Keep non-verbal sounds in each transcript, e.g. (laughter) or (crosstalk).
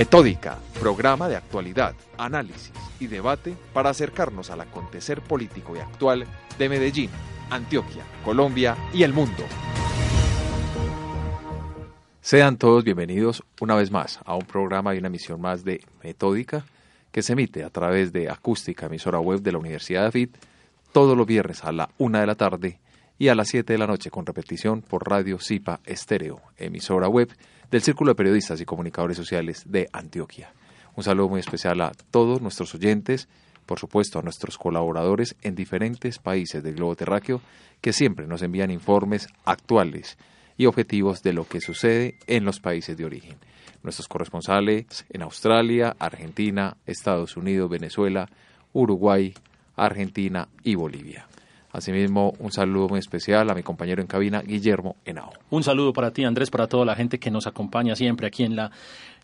Metódica, programa de actualidad, análisis y debate para acercarnos al acontecer político y actual de Medellín, Antioquia, Colombia y el mundo. Sean todos bienvenidos una vez más a un programa y una emisión más de Metódica que se emite a través de Acústica, emisora web de la Universidad de AFIT, todos los viernes a la una de la tarde y a las 7 de la noche con repetición por Radio Zipa Estéreo, emisora web del Círculo de Periodistas y Comunicadores Sociales de Antioquia. Un saludo muy especial a todos nuestros oyentes, por supuesto a nuestros colaboradores en diferentes países del globo terráqueo que siempre nos envían informes actuales y objetivos de lo que sucede en los países de origen. Nuestros corresponsales en Australia, Argentina, Estados Unidos, Venezuela, Uruguay, Argentina y Bolivia. Asimismo, un saludo muy especial a mi compañero en cabina, Guillermo Henao. Un saludo para ti, Andrés, para toda la gente que nos acompaña siempre aquí en la,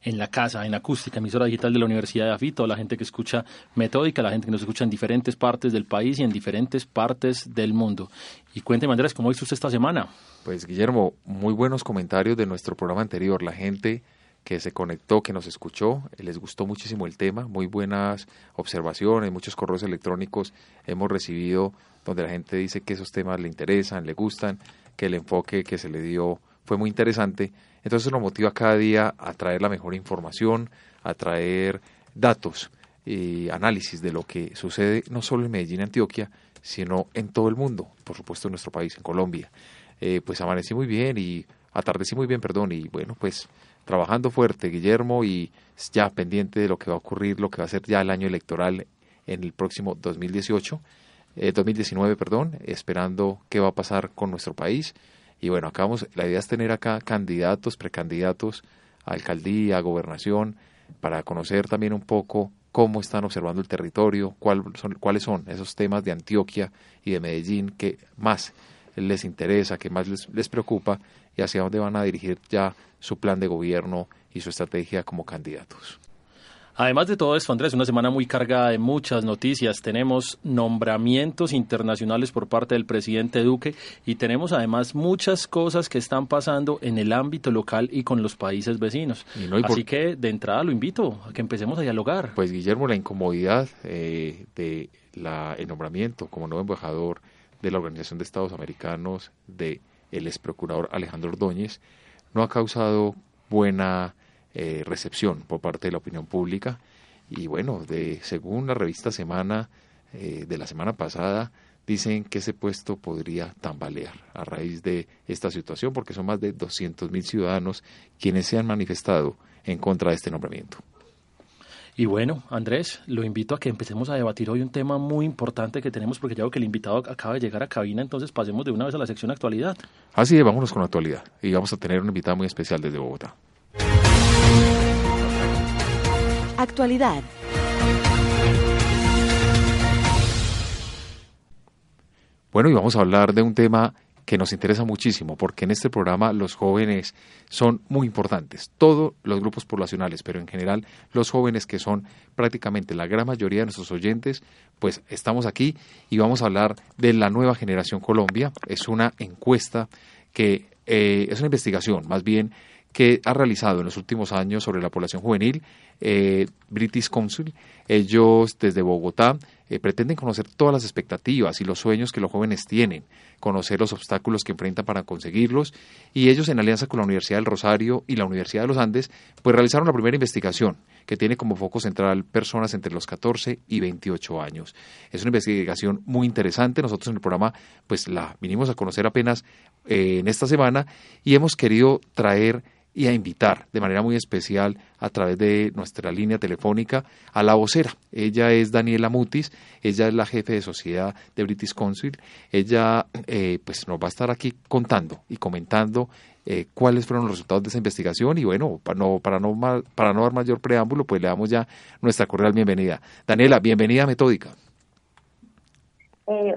en la casa, en acústica, emisora digital de la Universidad de Afito, la gente que escucha Metódica, la gente que nos escucha en diferentes partes del país y en diferentes partes del mundo. Y cuénteme, Andrés, ¿cómo hizo usted esta semana? Pues, Guillermo, muy buenos comentarios de nuestro programa anterior. La gente que se conectó, que nos escuchó, les gustó muchísimo el tema, muy buenas observaciones, muchos correos electrónicos hemos recibido donde la gente dice que esos temas le interesan, le gustan, que el enfoque que se le dio fue muy interesante. Entonces nos motiva cada día a traer la mejor información, a traer datos y análisis de lo que sucede no solo en Medellín, Antioquia, sino en todo el mundo, por supuesto en nuestro país, en Colombia. Eh, pues amanecí muy bien y atardecí muy bien, perdón, y bueno, pues trabajando fuerte, Guillermo, y ya pendiente de lo que va a ocurrir, lo que va a ser ya el año electoral en el próximo 2018. 2019, eh, perdón, esperando qué va a pasar con nuestro país. Y bueno, acá la idea es tener acá candidatos, precandidatos a alcaldía, a gobernación, para conocer también un poco cómo están observando el territorio, son, cuáles son esos temas de Antioquia y de Medellín que más les interesa, que más les, les preocupa y hacia dónde van a dirigir ya su plan de gobierno y su estrategia como candidatos. Además de todo esto, Andrés, una semana muy cargada de muchas noticias. Tenemos nombramientos internacionales por parte del presidente Duque y tenemos además muchas cosas que están pasando en el ámbito local y con los países vecinos. Así que de entrada lo invito a que empecemos a dialogar. Pues Guillermo, la incomodidad eh, de la, el nombramiento como nuevo embajador de la Organización de Estados Americanos de el ex procurador Alejandro Ordóñez no ha causado buena eh, recepción por parte de la opinión pública. Y bueno, de, según la revista Semana eh, de la semana pasada, dicen que ese puesto podría tambalear a raíz de esta situación, porque son más de 200.000 ciudadanos quienes se han manifestado en contra de este nombramiento. Y bueno, Andrés, lo invito a que empecemos a debatir hoy un tema muy importante que tenemos, porque ya veo que el invitado acaba de llegar a cabina, entonces pasemos de una vez a la sección actualidad. Así es, vámonos con la actualidad. Y vamos a tener un invitado muy especial desde Bogotá. Actualidad. Bueno, y vamos a hablar de un tema que nos interesa muchísimo, porque en este programa los jóvenes son muy importantes, todos los grupos poblacionales, pero en general los jóvenes que son prácticamente la gran mayoría de nuestros oyentes, pues estamos aquí y vamos a hablar de la nueva generación Colombia. Es una encuesta que eh, es una investigación, más bien que ha realizado en los últimos años sobre la población juvenil eh, British Council. Ellos desde Bogotá eh, pretenden conocer todas las expectativas y los sueños que los jóvenes tienen, conocer los obstáculos que enfrentan para conseguirlos y ellos en alianza con la Universidad del Rosario y la Universidad de los Andes pues realizaron la primera investigación que tiene como foco central personas entre los 14 y 28 años. Es una investigación muy interesante. Nosotros en el programa pues la vinimos a conocer apenas eh, en esta semana y hemos querido traer y a invitar de manera muy especial a través de nuestra línea telefónica a la vocera. Ella es Daniela Mutis, ella es la jefe de sociedad de British Council. Ella eh, pues nos va a estar aquí contando y comentando eh, cuáles fueron los resultados de esa investigación y bueno, para no, para no, para no dar mayor preámbulo, pues le damos ya nuestra cordial bienvenida. Daniela, bienvenida a Metódica. Eh,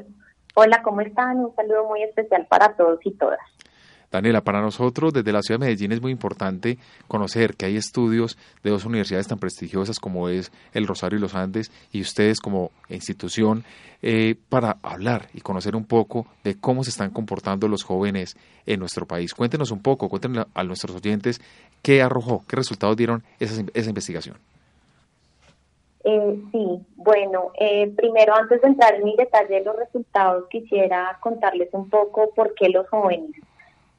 hola, ¿cómo están? Un saludo muy especial para todos y todas. Daniela, para nosotros desde la ciudad de Medellín es muy importante conocer que hay estudios de dos universidades tan prestigiosas como es el Rosario y los Andes y ustedes como institución eh, para hablar y conocer un poco de cómo se están comportando los jóvenes en nuestro país. Cuéntenos un poco, cuéntenos a nuestros oyentes qué arrojó, qué resultados dieron esa, esa investigación. Eh, sí, bueno, eh, primero antes de entrar en mi detalle de los resultados, quisiera contarles un poco por qué los jóvenes.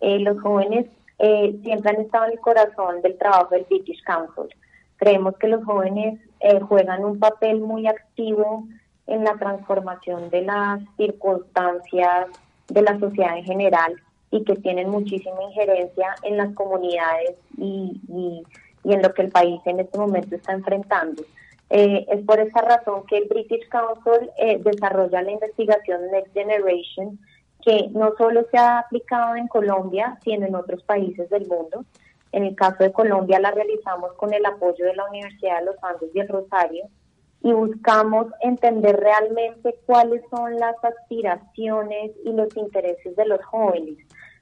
Eh, los jóvenes eh, siempre han estado en el corazón del trabajo del British Council. Creemos que los jóvenes eh, juegan un papel muy activo en la transformación de las circunstancias de la sociedad en general y que tienen muchísima injerencia en las comunidades y, y, en lo que el país en este momento está enfrentando. es por esa razón que el British Council desarrolla la investigación Next Generation, que no solo se ha aplicado en Colombia, sino en otros países del mundo. En el caso de Colombia la realizamos con el apoyo de la Universidad de los Andes y el Rosario y buscamos entender realmente cuáles son las aspiraciones y los intereses de los jóvenes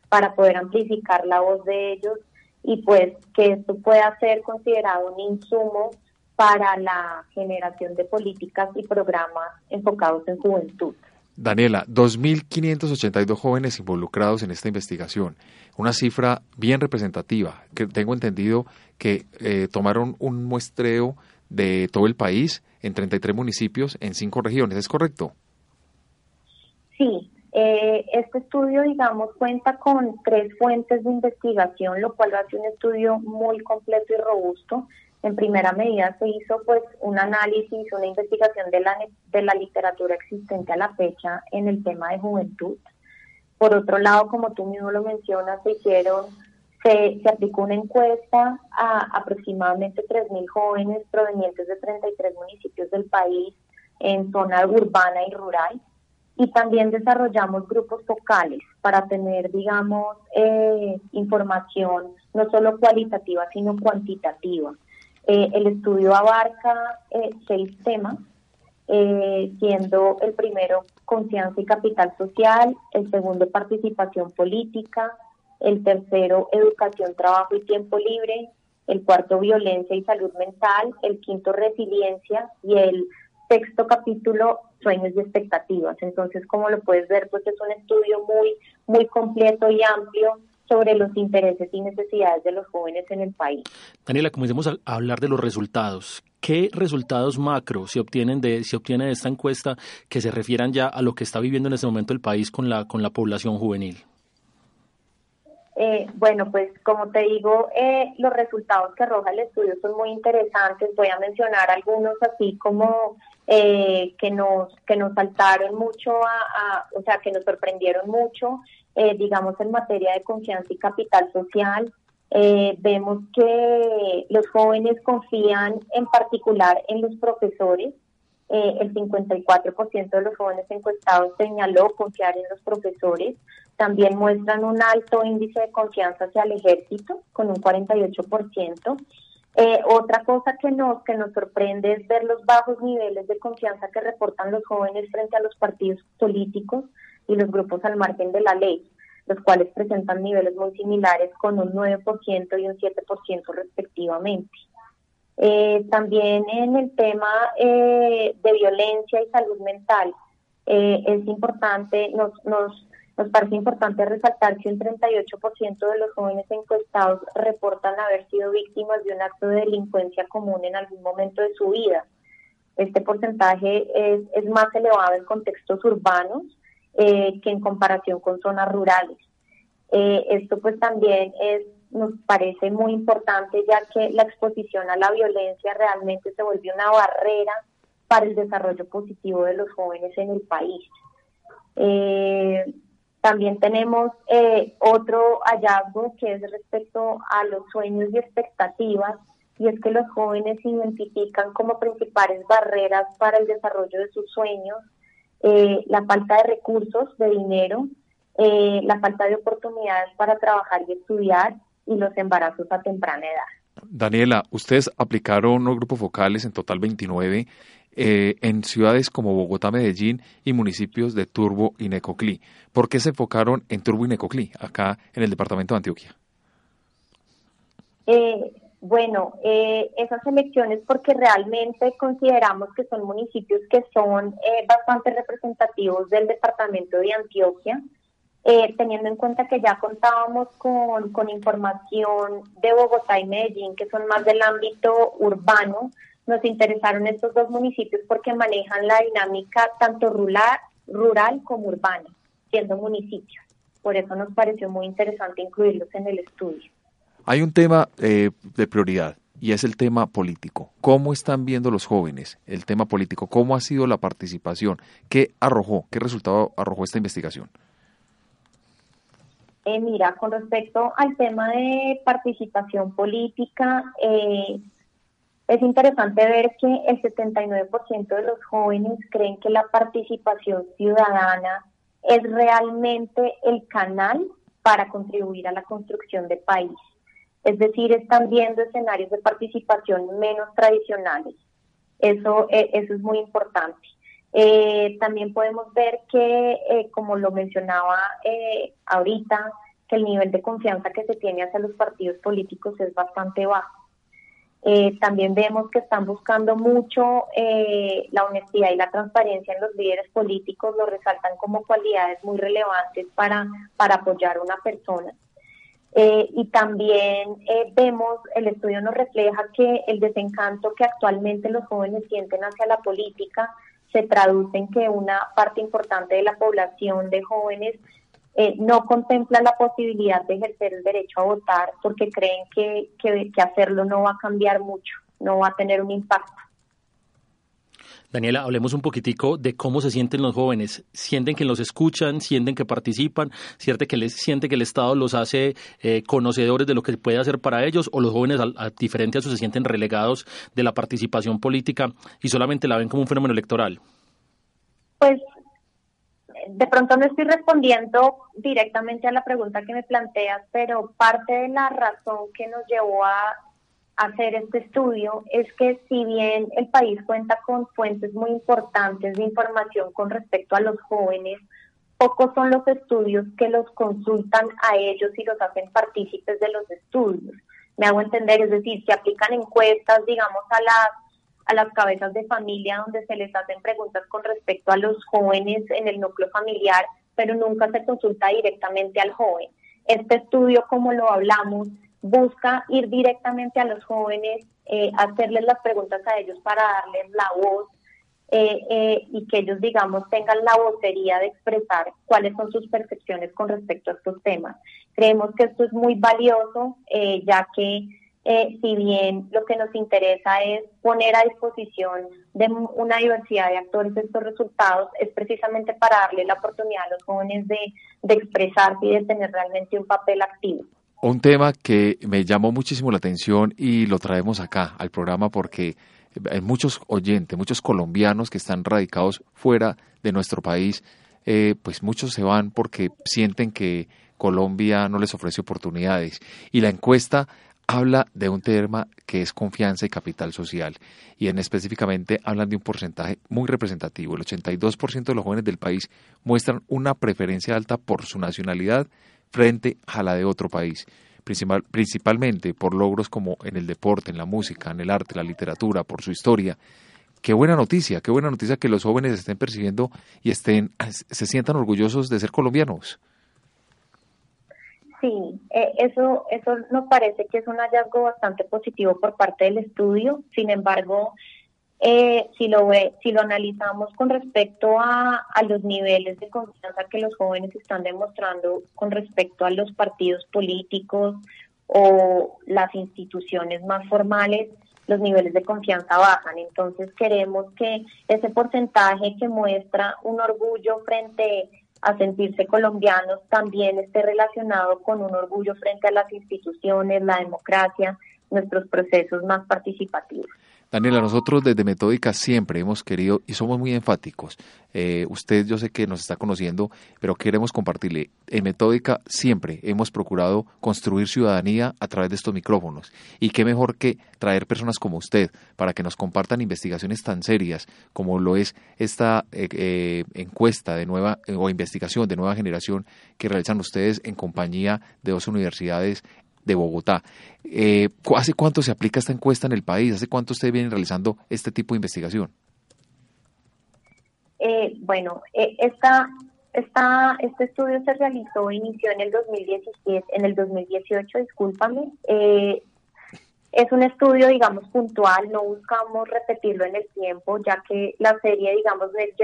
para poder amplificar la voz de ellos y pues que esto pueda ser considerado un insumo para la generación de políticas y programas enfocados en juventud. Daniela, 2.582 jóvenes involucrados en esta investigación, una cifra bien representativa, que tengo entendido que eh, tomaron un muestreo de todo el país en 33 municipios en cinco regiones, ¿es correcto? Sí, eh, este estudio, digamos, cuenta con tres fuentes de investigación, lo cual hace un estudio muy completo y robusto en primera medida se hizo pues un análisis, una investigación de la, de la literatura existente a la fecha en el tema de juventud. Por otro lado, como tú mismo lo mencionas, se hicieron, se, se aplicó una encuesta a aproximadamente 3.000 jóvenes provenientes de 33 municipios del país en zona urbana y rural. Y también desarrollamos grupos focales para tener, digamos, eh, información no solo cualitativa, sino cuantitativa eh, el estudio abarca eh, seis temas, eh, siendo el primero confianza y capital social, el segundo participación política, el tercero educación, trabajo y tiempo libre, el cuarto violencia y salud mental, el quinto resiliencia y el sexto capítulo sueños y expectativas. Entonces, como lo puedes ver, pues es un estudio muy muy completo y amplio sobre los intereses y necesidades de los jóvenes en el país. Daniela, comencemos a hablar de los resultados. ¿Qué resultados macro se obtienen de se obtiene de esta encuesta que se refieran ya a lo que está viviendo en este momento el país con la con la población juvenil? Eh, bueno, pues como te digo, eh, los resultados que arroja el estudio son muy interesantes. Voy a mencionar algunos así como eh, que nos que nos saltaron mucho, a, o sea, que nos sorprendieron mucho. Eh, digamos, en materia de confianza y capital social. Eh, vemos que los jóvenes confían en particular en los profesores. Eh, el 54% de los jóvenes encuestados señaló confiar en los profesores. También muestran un alto índice de confianza hacia el ejército, con un 48%. otra cosa que nos, que nos sorprende es ver los bajos niveles de confianza que reportan los jóvenes frente a los partidos políticos y los grupos al margen de la ley, los cuales presentan niveles muy similares con un 9% y un 7% respectivamente. Eh, también en el tema eh, de violencia y salud mental, eh, es importante, nos, nos, nos parece importante resaltar que un 38% de los jóvenes encuestados reportan haber sido víctimas de un acto de delincuencia común en algún momento de su vida. Este porcentaje es, es más elevado en contextos urbanos eh, que en comparación con zonas rurales. Eh, esto pues también es, nos parece muy importante ya que la exposición a la violencia realmente se vuelve una barrera para el desarrollo positivo de los jóvenes en el país. Eh, también tenemos otro hallazgo que es respecto a los sueños y expectativas, y es que los jóvenes identifican como principales barreras para el desarrollo de sus sueños eh, la falta de recursos, de dinero, eh, la falta de oportunidades para trabajar y estudiar y los embarazos a temprana edad. Daniela, ustedes aplicaron los grupos focales, en total 29, eh, en ciudades como Bogotá, Medellín y municipios de Turbo y Necoclí. ¿Por qué se enfocaron en Turbo y Necoclí, acá en el departamento de Antioquia? Eh, bueno, eh, esas elecciones porque realmente consideramos que son municipios que son eh, bastante representativos del departamento de Antioquia, eh, teniendo en cuenta que ya contábamos con, con información de Bogotá y Medellín, que son más del ámbito urbano, nos interesaron estos dos municipios porque manejan la dinámica tanto rural, rural como urbana, siendo municipios. Por eso nos pareció muy interesante incluirlos en el estudio. Hay un tema eh, de prioridad y es el tema político. ¿Cómo están viendo los jóvenes el tema político? ¿Cómo ha sido la participación? ¿Qué arrojó? ¿Qué resultado arrojó esta investigación? Eh, mira, con respecto al tema de participación política, eh, es interesante ver que el 79% de los jóvenes creen que la participación ciudadana es realmente el canal para contribuir a la construcción de país. Es decir, están viendo escenarios de participación menos tradicionales. Eso, eh, eso es muy importante. Eh, también podemos ver que, eh, como lo mencionaba ahorita, que el nivel de confianza que se tiene hacia los partidos políticos es bastante bajo. también vemos que están buscando mucho la honestidad y la transparencia en los líderes políticos, lo resaltan como cualidades muy relevantes para, para apoyar a una persona. Eh, y también eh, vemos, el estudio nos refleja que el desencanto que actualmente los jóvenes sienten hacia la política se traduce en que una parte importante de la población de jóvenes eh, no contempla la posibilidad de ejercer el derecho a votar porque creen que, que hacerlo no va a cambiar mucho, no va a tener un impacto. Daniela, hablemos un poquitico de cómo se sienten los jóvenes. ¿Sienten que los escuchan? ¿Sienten que participan? ¿Sienten que, les, que el Estado los hace eh, conocedores de lo que puede hacer para ellos? ¿O los jóvenes, a, diferente a eso, se sienten relegados de la participación política y solamente la ven como un fenómeno electoral? Pues de pronto no estoy respondiendo directamente a la pregunta que me planteas, pero parte de la razón que nos llevó a hacer este estudio es que si bien el país cuenta con fuentes muy importantes de información con respecto a los jóvenes, pocos son los estudios que los consultan a ellos y los hacen partícipes de los estudios. Me hago entender, es decir, se aplican encuestas, digamos, a las a las cabezas de familia donde se les hacen preguntas con respecto a los jóvenes en el núcleo familiar, pero nunca se consulta directamente al joven. Este estudio, como lo hablamos, busca ir directamente a los jóvenes, eh, hacerles las preguntas a ellos para darles la voz eh, eh, y que ellos, digamos, tengan la vocería de expresar cuáles son sus percepciones con respecto a estos temas. Creemos que esto es muy valioso, ya que si bien lo que nos interesa es poner a disposición de una diversidad de actores estos resultados, es precisamente para darle la oportunidad a los jóvenes de, de expresarse y de tener realmente un papel activo. Un tema que me llamó muchísimo la atención y lo traemos acá al programa porque hay muchos oyentes, muchos colombianos que están radicados fuera de nuestro país, eh, pues muchos se van porque sienten que Colombia no les ofrece oportunidades. Y la encuesta habla de un tema que es confianza y capital social. Y en específicamente hablan de un porcentaje muy representativo. El 82% de los jóvenes del país muestran una preferencia alta por su nacionalidad frente a la de otro país, principal, principalmente por logros como en el deporte, en la música, en el arte, la literatura, por su historia. Qué buena noticia, qué buena noticia que los jóvenes estén percibiendo y estén, se sientan orgullosos de ser colombianos. Sí, eh, eso, eso nos parece que es un hallazgo bastante positivo por parte del estudio. Sin embargo, eh, si lo ve, si lo analizamos con respecto a, a, los niveles de confianza que los jóvenes están demostrando con respecto a los partidos políticos o las instituciones más formales, los niveles de confianza bajan. Entonces queremos que ese porcentaje que muestra un orgullo frente a sentirse colombianos también esté relacionado con un orgullo frente a las instituciones, la democracia, nuestros procesos más participativos. Daniela, nosotros desde Metódica siempre hemos querido y somos muy enfáticos. Eh, usted yo sé que nos está conociendo, pero queremos compartirle. En Metódica siempre hemos procurado construir ciudadanía a través de estos micrófonos. Y qué mejor que traer personas como usted para que nos compartan investigaciones tan serias como lo es esta eh, eh, encuesta de nueva o investigación de nueva generación que realizan ustedes en compañía de dos universidades de Bogotá. Eh, ¿Hace cuánto se aplica esta encuesta en el país? ¿Hace cuánto ustedes vienen realizando este tipo de investigación? Eh, bueno, eh, esta, esta, este estudio se realizó, inició en el 2017, en el 2018, discúlpame. Eh, es un estudio, digamos, puntual, no buscamos repetirlo en el tiempo, ya que la serie, digamos, Next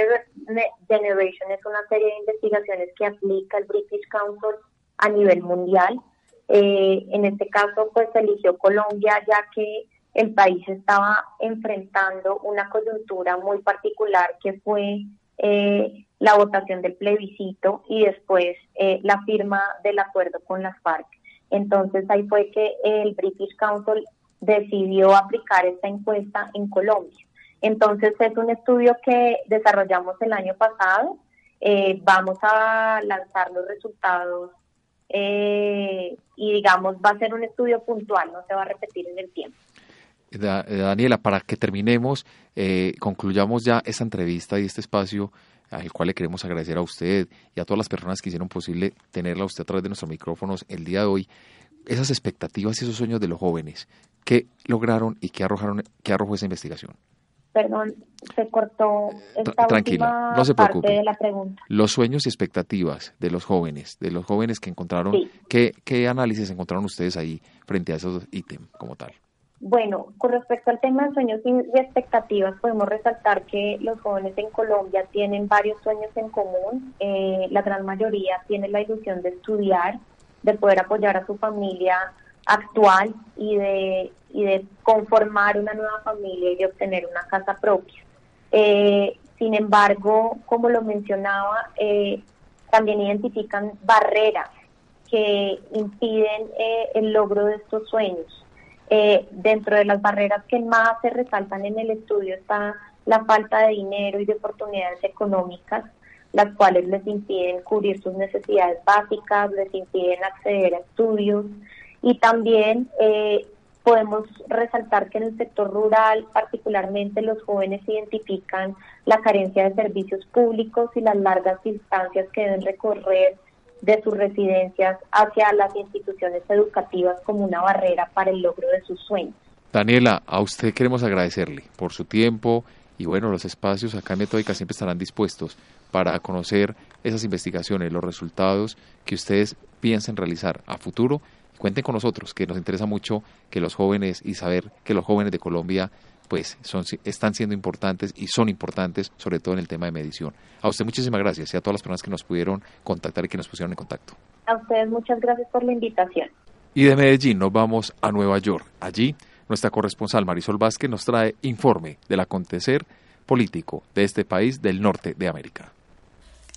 Generation es una serie de investigaciones que aplica el British Council a nivel mundial. Eh, en este caso, pues se eligió Colombia, ya que el país estaba enfrentando una coyuntura muy particular que fue eh, la votación del plebiscito y después eh, la firma del acuerdo con las FARC. Entonces ahí fue que el British Council decidió aplicar esta encuesta en Colombia. Entonces es un estudio que desarrollamos el año pasado. Eh, vamos a lanzar los resultados eh, y digamos va a ser un estudio puntual, no se va a repetir en el tiempo. Eh, Daniela, para que terminemos, eh, concluyamos ya esta entrevista y este espacio al cual le queremos agradecer a usted y a todas las personas que hicieron posible tenerla usted a través de nuestros micrófonos el día de hoy. Esas expectativas y esos sueños de los jóvenes, ¿qué lograron y qué arrojaron, qué arrojó esa investigación? Perdón, se cortó esta Tranquila, no se preocupe. parte de la pregunta. Los sueños y expectativas de los jóvenes, de los jóvenes que encontraron, Sí. ¿qué, ¿qué análisis encontraron ustedes ahí frente a esos ítems como tal? Bueno, con respecto al tema de sueños y expectativas, podemos resaltar que los jóvenes en Colombia tienen varios sueños en común. Eh, la gran mayoría tiene la ilusión de estudiar, de poder apoyar a su familia actual y de, y de conformar una nueva familia y de obtener una casa propia. Eh, sin embargo, como lo mencionaba, eh, también identifican barreras que impiden eh, el logro de estos sueños. Eh, dentro de las barreras que más se resaltan en el estudio está la falta de dinero y de oportunidades económicas, las cuales les impiden cubrir sus necesidades básicas, les impiden acceder a estudios y también eh, podemos resaltar que en el sector rural, particularmente los jóvenes identifican la carencia de servicios públicos y las largas distancias que deben recorrer de sus residencias hacia las instituciones educativas como una barrera para el logro de sus sueños. Daniela, a usted queremos agradecerle por su tiempo y bueno, los espacios acá en Metódica siempre estarán dispuestos para conocer esas investigaciones, los resultados que ustedes piensen realizar a futuro. Cuenten con nosotros, que nos interesa mucho que los jóvenes y saber que los jóvenes de Colombia pues son, están siendo importantes y son importantes, sobre todo en el tema de medición. A usted muchísimas gracias y a todas las personas que nos pudieron contactar y que nos pusieron en contacto. A ustedes muchas gracias por la invitación. Y de Medellín nos vamos a Nueva York. Allí nuestra corresponsal Marisol Vázquez nos trae informe del acontecer político de este país del norte de América.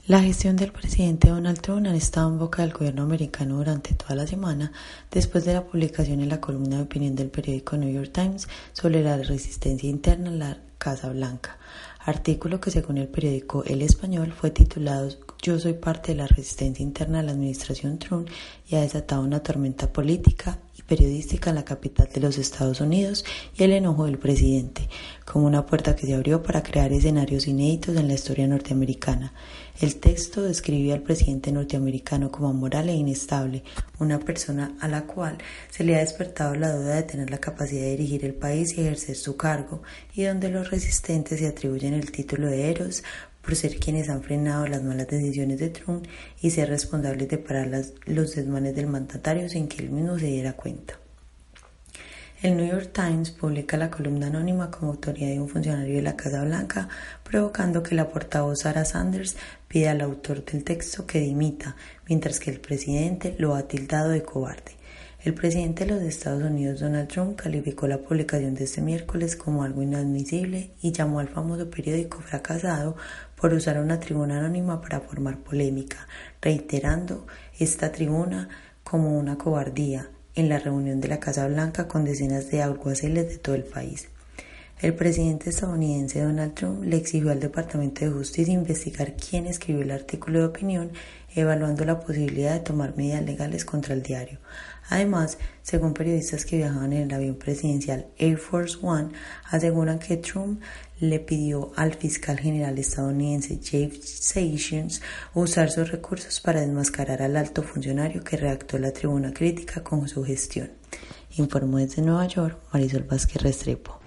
La gestión del presidente Donald Trump ha estado en boca del gobierno americano durante toda la semana después de la publicación en la columna de opinión del periódico New York Times sobre la resistencia interna a la Casa Blanca, artículo que según el periódico El Español fue titulado Yo soy parte de la resistencia interna a la administración Trump y ha desatado una tormenta política y periodística en la capital de los Estados Unidos y el enojo del presidente, como una puerta que se abrió para crear escenarios inéditos en la historia norteamericana. El texto describía al presidente norteamericano como amoral e inestable, una persona a la cual se le ha despertado la duda de tener la capacidad de dirigir el país y ejercer su cargo, y donde los resistentes se atribuyen el título de héroes por ser quienes han frenado las malas decisiones de Trump y ser responsables de parar los desmanes del mandatario sin que él mismo se diera cuenta. El New York Times publica la columna anónima como autoridad de un funcionario de la Casa Blanca, provocando que la portavoz Sarah Sanders pida al autor del texto que dimita, mientras que el presidente lo ha tildado de cobarde. El presidente de los Estados Unidos, Donald Trump, calificó la publicación de este miércoles como algo inadmisible y llamó al famoso periódico fracasado por usar una tribuna anónima para formar polémica, reiterando esta tribuna como una cobardía en la reunión de la Casa Blanca con decenas de alguaciles de todo el país. El presidente estadounidense Donald Trump le exigió al Departamento de Justicia investigar quién escribió el artículo de opinión, evaluando la posibilidad de tomar medidas legales contra el diario. Además, según periodistas que viajaban en el avión presidencial Air Force One, aseguran que Trump le pidió al fiscal general estadounidense Jeff Sessions usar sus recursos para desmascarar al alto funcionario que redactó la tribuna crítica con su gestión. Informó desde Nueva York Marisol Vázquez Restrepo.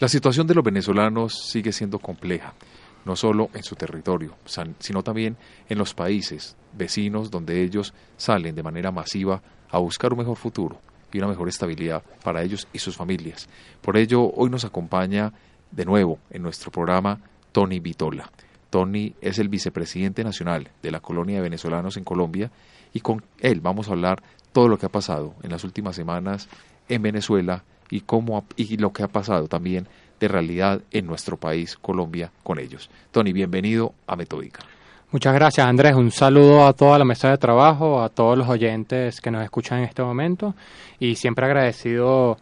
La situación de los venezolanos sigue siendo compleja, no solo en su territorio, sino también en los países vecinos donde ellos salen de manera masiva a buscar un mejor futuro y una mejor estabilidad para ellos y sus familias. Por ello, hoy nos acompaña de nuevo en nuestro programa Tony Vitola. Tony es el vicepresidente nacional de la colonia de venezolanos en Colombia y con él vamos a hablar todo lo que ha pasado en las últimas semanas en Venezuela y, cómo, y lo que ha pasado también de realidad en nuestro país, Colombia, con ellos. Tony, bienvenido a Metódica. Muchas gracias, Andrés. Un saludo a toda la mesa de trabajo, a todos los oyentes que nos escuchan en este momento y siempre agradecido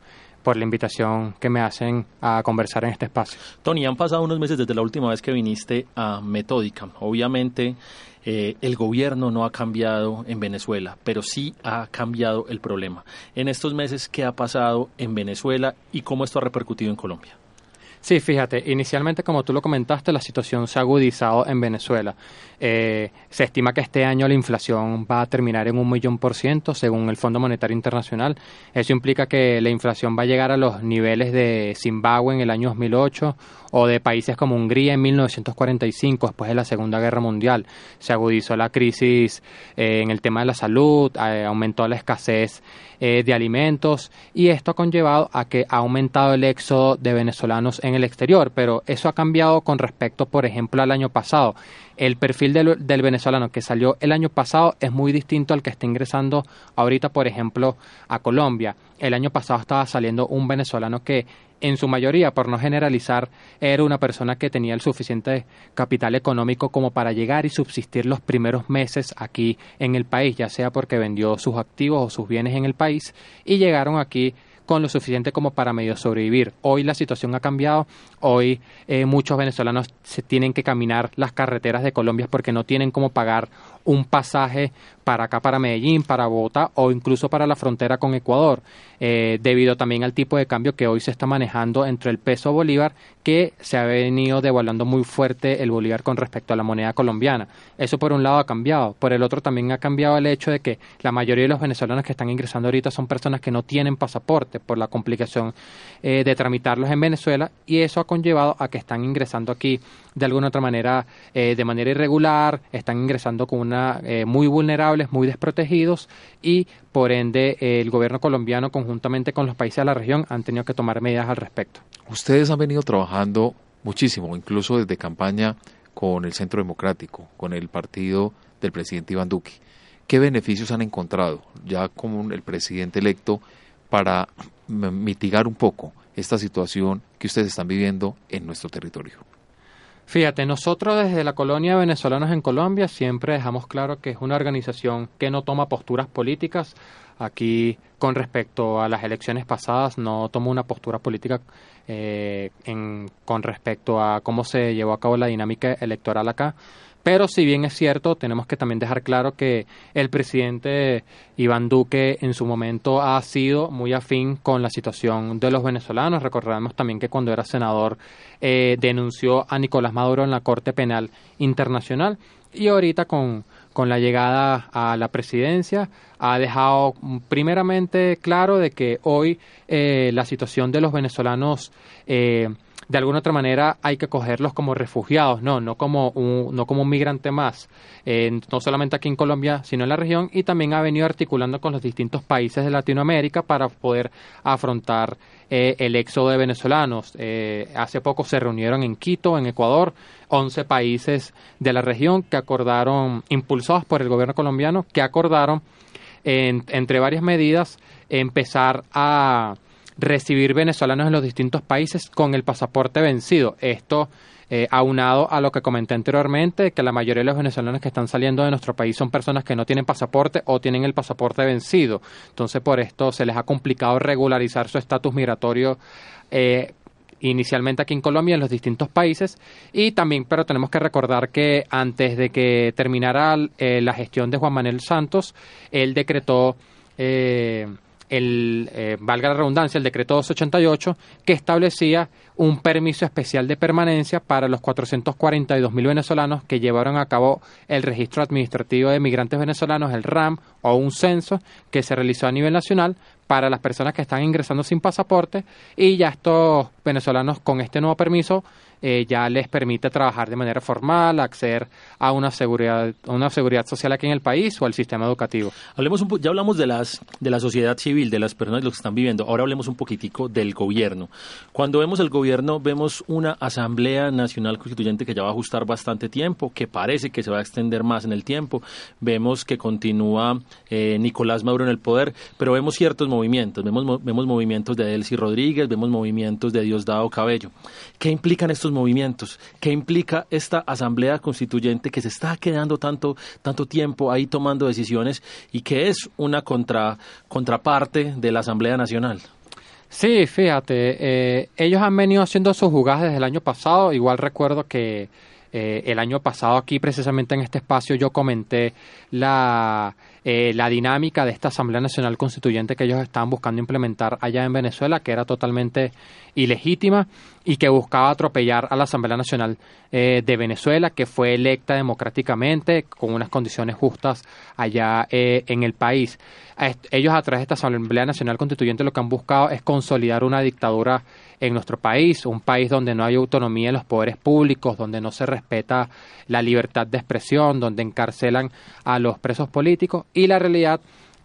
por la invitación que me hacen a conversar en este espacio. Tony, han pasado unos meses desde la última vez que viniste a Metódica. Obviamente, eh, el gobierno no ha cambiado en Venezuela, pero sí ha cambiado el problema. En estos meses, ¿qué ha pasado en Venezuela y cómo esto ha repercutido en Colombia? Sí, fíjate, inicialmente como tú lo comentaste, la situación se ha agudizado en Venezuela. Eh, se estima que este año la inflación va a terminar en un millón por ciento, según el Fondo Monetario Internacional. Eso implica que la inflación va a llegar a los niveles de Zimbabue en el año 2008 o de países como Hungría en 1945, después de la Segunda Guerra Mundial. Se agudizó la crisis eh, en el tema de la salud, aumentó la escasez eh, de alimentos y esto ha conllevado a que ha aumentado el éxodo de venezolanos en el exterior, pero eso ha cambiado con respecto, por ejemplo, al año pasado. El perfil del, del venezolano que salió el año pasado es muy distinto al que está ingresando ahorita, por ejemplo, a Colombia. El año pasado estaba saliendo un venezolano que en su mayoría, por no generalizar, era una persona que tenía el suficiente capital económico como para llegar y subsistir los primeros meses aquí en el país, ya sea porque vendió sus activos o sus bienes en el país y llegaron aquí con lo suficiente como para medio sobrevivir. Hoy la situación ha cambiado, hoy eh, muchos venezolanos se tienen que caminar las carreteras de Colombia porque no tienen cómo pagar un pasaje para acá, para Medellín, para Bogotá o incluso para la frontera con Ecuador, eh, debido también al tipo de cambio que hoy se está manejando entre el peso bolívar, que se ha venido devaluando muy fuerte el bolívar con respecto a la moneda colombiana. Eso por un lado ha cambiado, por el otro también ha cambiado el hecho de que la mayoría de los venezolanos que están ingresando ahorita son personas que no tienen pasaporte por la complicación eh, de tramitarlos en Venezuela y eso ha conllevado a que están ingresando aquí de alguna otra manera eh, de manera irregular, están ingresando con una eh, muy vulnerables, muy desprotegidos y por ende el gobierno colombiano conjuntamente con los países de la región han tenido que tomar medidas al respecto. Ustedes han venido trabajando muchísimo, incluso desde campaña con el Centro Democrático, con el partido del presidente Iván Duque. ¿Qué beneficios han encontrado ya como el presidente electo para mitigar un poco esta situación que ustedes están viviendo en nuestro territorio? Fíjate, nosotros desde la colonia de venezolanos en Colombia siempre dejamos claro que es una organización que no toma posturas políticas. Aquí, con respecto a las elecciones pasadas, no tomó una postura política eh, en, con respecto a cómo se llevó a cabo la dinámica electoral acá. Pero si bien es cierto, tenemos que también dejar claro que el presidente Iván Duque en su momento ha sido muy afín con la situación de los venezolanos. Recordemos también que cuando era senador eh, denunció a Nicolás Maduro en la Corte Penal Internacional y ahorita con, con la llegada a la presidencia ha dejado primeramente claro de que hoy eh, la situación de los venezolanos eh, de alguna otra manera hay que cogerlos como refugiados, no, no como un, no como un migrante más, no solamente aquí en Colombia, sino en la región, y también ha venido articulando con los distintos países de Latinoamérica para poder afrontar eh, el éxodo de venezolanos. Eh, hace poco se reunieron en Quito, en Ecuador, 11 países de la región que acordaron, impulsados por el gobierno colombiano, que acordaron, entre varias medidas, empezar a recibir venezolanos en los distintos países con el pasaporte vencido. Esto eh, aunado a lo que comenté anteriormente, que la mayoría de los venezolanos que están saliendo de nuestro país son personas que no tienen pasaporte o tienen el pasaporte vencido. Entonces, por esto se les ha complicado regularizar su estatus migratorio. Eh, inicialmente aquí en Colombia, en los distintos países, y también, pero tenemos que recordar que antes de que terminara eh, la gestión de Juan Manuel Santos, él decretó eh, el, eh, valga la redundancia, el decreto 288, que establecía un permiso especial de permanencia para los 442 mil venezolanos que llevaron a cabo el registro administrativo de migrantes venezolanos, el RAM, o un censo que se realizó a nivel nacional para las personas que están ingresando sin pasaporte y ya estos venezolanos con este nuevo permiso eh, ya les permite trabajar de manera formal, acceder a una seguridad, una seguridad social aquí en el país o al sistema educativo. Hablemos un ya hablamos de las de la sociedad civil, de las personas los que están viviendo. Ahora hablemos un poquitico del gobierno. Cuando vemos el gobierno vemos una Asamblea Nacional Constituyente que ya va a ajustar bastante tiempo, que parece que se va a extender más en el tiempo. Vemos que continúa eh, Nicolás Maduro en el poder, pero vemos ciertos movimientos. Vemos vemos movimientos de Delcy Rodríguez, vemos movimientos de Diosdado Cabello. ¿Qué implican estos movimientos? ¿Qué implica esta asamblea constituyente que se está quedando tanto, tanto tiempo ahí tomando decisiones y que es una contra, contraparte de la Asamblea Nacional? Sí, fíjate, eh, ellos han venido haciendo sus jugadas desde el año pasado. Igual recuerdo que eh, el año pasado aquí, precisamente en este espacio, yo comenté la, eh, la dinámica de esta Asamblea Nacional Constituyente que ellos estaban buscando implementar allá en Venezuela, que era totalmente ilegítima y que buscaba atropellar a la Asamblea Nacional eh, de Venezuela, que fue electa democráticamente con unas condiciones justas allá en el país. Ellos a través de esta Asamblea Nacional Constituyente lo que han buscado es consolidar una dictadura en nuestro país, un país donde no hay autonomía en los poderes públicos, donde no se respeta la libertad de expresión, donde encarcelan a los presos políticos y la realidad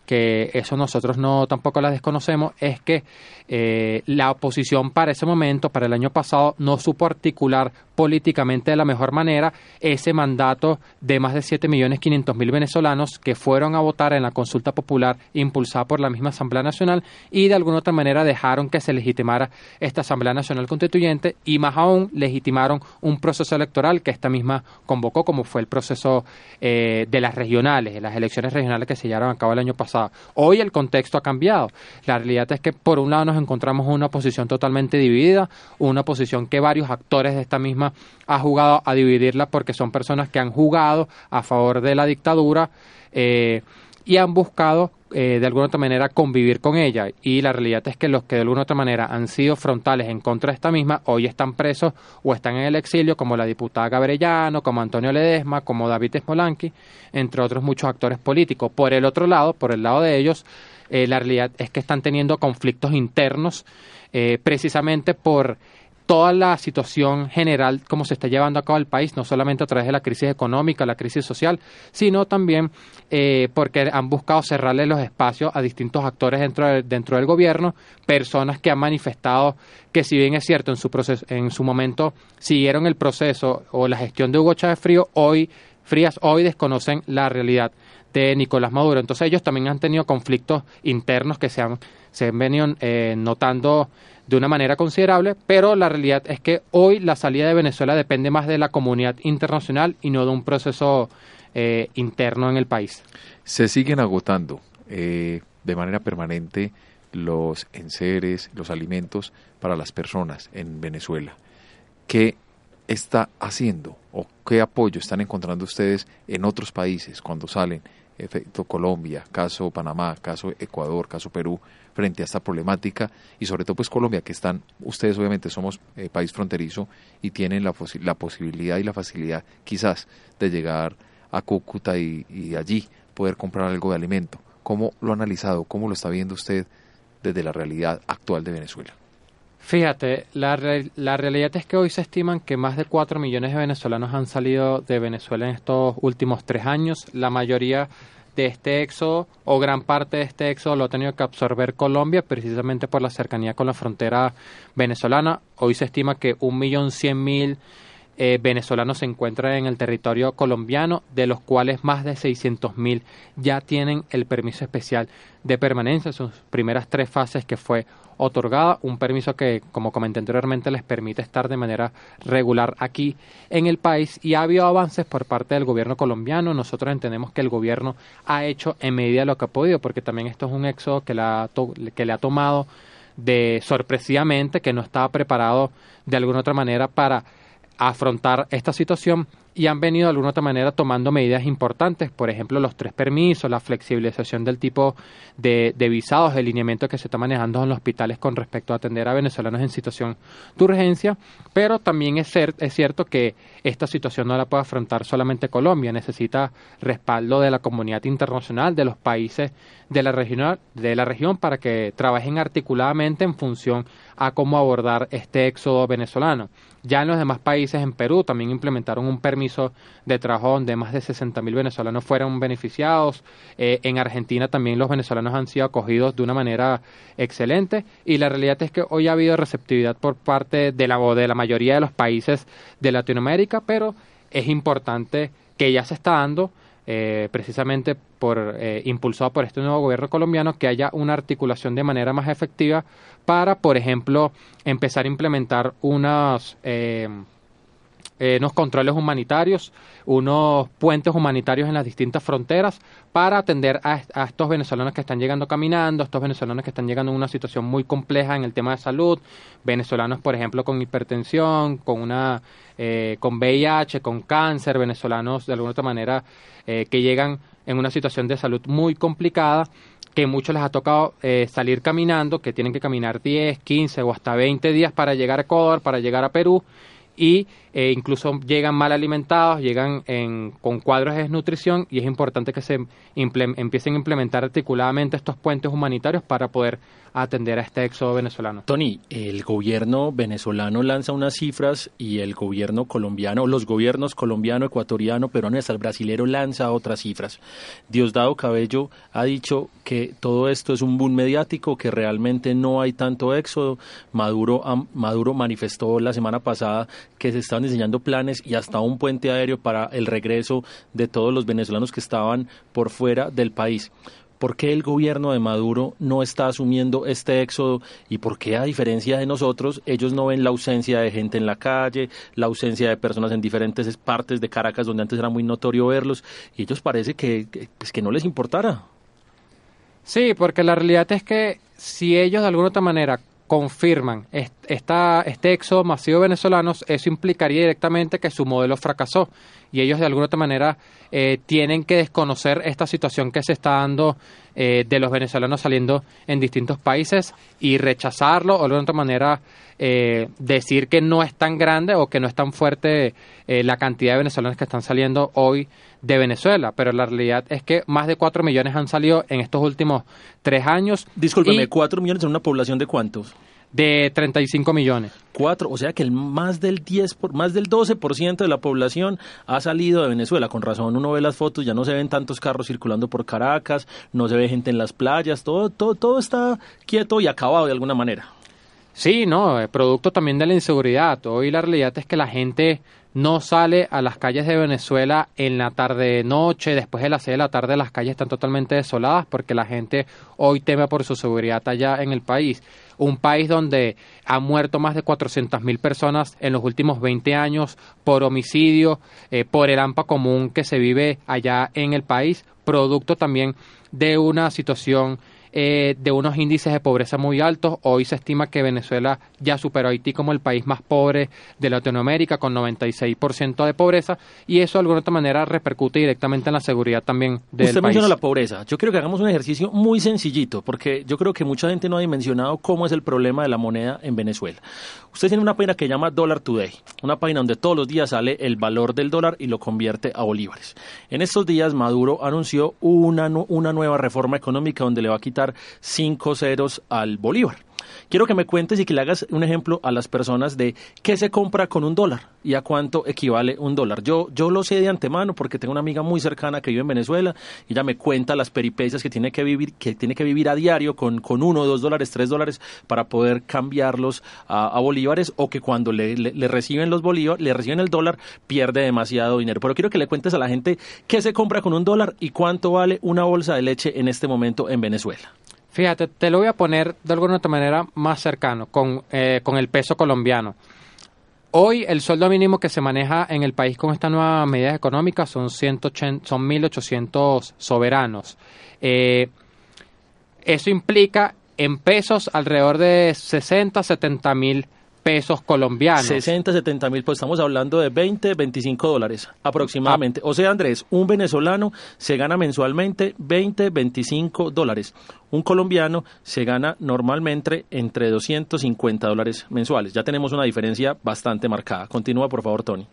que eso nosotros no tampoco la desconocemos, es que eh, la oposición para ese momento, para el año pasado, no supo articular políticamente de la mejor manera ese mandato de más de 7.500.000 venezolanos que fueron a votar en la consulta popular impulsada por la misma Asamblea Nacional y de alguna otra manera dejaron que se legitimara esta Asamblea Nacional Constituyente y más aún legitimaron un proceso electoral que esta misma convocó como fue el proceso eh, de las regionales, de las elecciones regionales que se llevaron a cabo el año pasado. Hoy el contexto ha cambiado. La realidad es que por un lado nos encontramos una posición totalmente dividida, una posición que varios actores de esta misma ha jugado a dividirla porque son personas que han jugado a favor de la dictadura eh, y han buscado eh, de alguna otra manera convivir con ella. Y la realidad es que los que de alguna otra manera han sido frontales en contra de esta misma, hoy están presos o están en el exilio, como la diputada Gabrellano, como Antonio Ledesma, como David Smolanqui, entre otros muchos actores políticos. Por el otro lado, por el lado de ellos, eh, la realidad es que están teniendo conflictos internos precisamente por toda la situación general como se está llevando a cabo el país, no solamente a través de la crisis económica, la crisis social, sino también eh, porque han buscado cerrarle los espacios a distintos actores dentro, dentro del gobierno, personas que han manifestado que si bien es cierto en su proceso, en su momento siguieron el proceso o la gestión de Hugo Chávez Frío, hoy Frías hoy desconocen la realidad de Nicolás Maduro. Entonces ellos también han tenido conflictos internos que se han, se han venido eh, notando de una manera considerable, pero la realidad es que hoy la salida de Venezuela depende más de la comunidad internacional y no de un proceso eh, interno en el país. Se siguen agotando eh, de manera permanente los enseres, los alimentos para las personas en Venezuela. ¿Qué está haciendo o qué apoyo están encontrando ustedes en otros países cuando salen? Efecto Colombia, caso Panamá, caso Ecuador, caso Perú, frente a esta problemática y sobre todo pues Colombia, que están, ustedes obviamente somos eh, país fronterizo y tienen la, posibilidad y la facilidad quizás de llegar a Cúcuta y, y allí poder comprar algo de alimento. ¿Cómo lo ha analizado? ¿Cómo lo está viendo usted desde la realidad actual de Venezuela? Fíjate, la, la realidad es que hoy se estiman que más de 4 millones de venezolanos han salido de Venezuela en estos últimos tres años. La mayoría de este éxodo o gran parte de este éxodo lo ha tenido que absorber Colombia precisamente por la cercanía con la frontera venezolana. Hoy se estima que un millón cien mil eh, venezolanos se encuentran en el territorio colombiano, de los cuales más de 600.000 ya tienen el permiso especial de permanencia, sus primeras tres fases que fue otorgada, un permiso que, como comenté anteriormente, les permite estar de manera regular aquí en el país y ha habido avances por parte del gobierno colombiano. Nosotros entendemos que el gobierno ha hecho en medida lo que ha podido, porque también esto es un éxodo que, que le ha tomado de sorpresivamente, que no estaba preparado de alguna otra manera para afrontar esta situación y han venido de alguna otra manera tomando medidas importantes, por ejemplo, los tres permisos, la flexibilización del tipo de, visados, el lineamiento que se está manejando en los hospitales con respecto a atender a venezolanos en situación de urgencia, pero también es, es cierto que esta situación no la puede afrontar solamente Colombia, necesita respaldo de la comunidad internacional, de los países de la, región, de la región para que trabajen articuladamente en función a cómo abordar este éxodo venezolano. Ya en los demás países, en Perú, también implementaron un permiso de trabajo donde más de 60.000 venezolanos fueron beneficiados. Eh, en Argentina también los venezolanos han sido acogidos de una manera excelente. Y la realidad es que hoy ha habido receptividad por parte de la, de la mayoría de los países de Latinoamérica, pero es importante que ya se está dando eh, precisamente por eh, impulsado por este nuevo gobierno colombiano que haya una articulación de manera más efectiva para, por ejemplo, empezar a implementar unos eh, eh, unos controles humanitarios, unos puentes humanitarios en las distintas fronteras para atender a, estos venezolanos que están llegando caminando, estos venezolanos que están llegando en una situación muy compleja en el tema de salud, venezolanos, por ejemplo, con hipertensión, con una eh, con VIH, con cáncer, venezolanos de alguna otra manera eh, que llegan en una situación de salud muy complicada que muchos les ha tocado salir caminando, que tienen que caminar 10, 15 o hasta 20 días para llegar a Ecuador, para llegar a Perú, y eh, incluso llegan mal alimentados, llegan con cuadros de desnutrición y es importante que se empiecen a implementar articuladamente estos puentes humanitarios para poder atender a este éxodo venezolano. Tony, el gobierno venezolano lanza unas cifras y el gobierno colombiano, los gobiernos colombiano, ecuatoriano, peruano y hasta el brasilero lanza otras cifras. Diosdado Cabello ha dicho que todo esto es un boom mediático, que realmente no hay tanto éxodo. Maduro, Maduro manifestó la semana pasada que se estaban diseñando planes y hasta un puente aéreo para el regreso de todos los venezolanos que estaban por fuera del país. ¿Por qué el gobierno de Maduro no está asumiendo este éxodo y por qué, a diferencia de nosotros, ellos no ven la ausencia de gente en la calle, la ausencia de personas en diferentes partes de Caracas donde antes era muy notorio verlos y ellos parece que, pues, que no les importara? Sí, porque la realidad es que si ellos de alguna otra manera confirman esta, este éxodo masivo de venezolanos, eso implicaría directamente que su modelo fracasó. Y ellos de alguna otra manera eh, tienen que desconocer esta situación que se está dando eh, de los venezolanos saliendo en distintos países y rechazarlo o de alguna otra manera eh, decir que no es tan grande o que no es tan fuerte la cantidad de venezolanos que están saliendo hoy de Venezuela, pero la realidad es que más de 4 millones han salido en estos últimos tres años. Discúlpeme, ¿4 millones en una población de cuántos? De 35 millones. Cuatro, o sea que el más del 10, por, más del 12% de la población ha salido de Venezuela. Con razón, uno ve las fotos, ya no se ven tantos carros circulando por Caracas, no se ve gente en las playas, todo, todo, todo está quieto y acabado de alguna manera. Sí, no, es producto también de la inseguridad. Hoy la realidad es que la gente no sale a las calles de Venezuela en la tarde noche, después de las seis de la tarde las calles están totalmente desoladas porque la gente hoy teme por su seguridad allá en el país. Un país donde han muerto más de 400.000 mil personas en los últimos 20 años por homicidio, eh, por el AMPA común que se vive allá en el país, producto también de una situación eh, de unos índices de pobreza muy altos. Hoy se estima que Venezuela ya superó a Haití como el país más pobre de Latinoamérica, con 96% de pobreza, y eso de alguna otra manera repercute directamente en la seguridad también del Usted menciona la pobreza. Yo creo que hagamos un ejercicio muy sencillito, porque yo creo que mucha gente no ha dimensionado cómo es el problema de la moneda en Venezuela. Usted tiene una página que llama Dollar Today, una página donde todos los días sale el valor del dólar y lo convierte a bolívares. En estos días Maduro anunció una, una nueva reforma económica donde le va a quitar cinco ceros al bolívar. Quiero que me cuentes y que le hagas un ejemplo a las personas de qué se compra con un dólar y a cuánto equivale un dólar. Yo, yo lo sé de antemano porque tengo una amiga muy cercana que vive en Venezuela y ella me cuenta las peripecias que tiene que vivir, que tiene que vivir a diario con, con uno, dos dólares, tres dólares para poder cambiarlos a, bolívares o que cuando le, le, reciben los bolívares, le reciben el dólar, pierde demasiado dinero. Pero quiero que le cuentes a la gente qué se compra con un dólar y cuánto vale una bolsa de leche en este momento en Venezuela. Fíjate, te lo voy a poner de alguna otra manera más cercano, con, eh, con el peso colombiano. Hoy el sueldo mínimo que se maneja en el país con estas nuevas medidas económicas son, 180, son 1.800 soberanos. Eh, eso implica en pesos alrededor de 60, 70 mil pesos colombianos. 60, 70 mil, pues estamos hablando de 20, 25 dólares aproximadamente. Ah. O sea, Andrés, un venezolano se gana mensualmente 20, 25 dólares. Un colombiano se gana normalmente entre 250 dólares mensuales. Ya tenemos una diferencia bastante marcada. Continúa, por favor, Tony.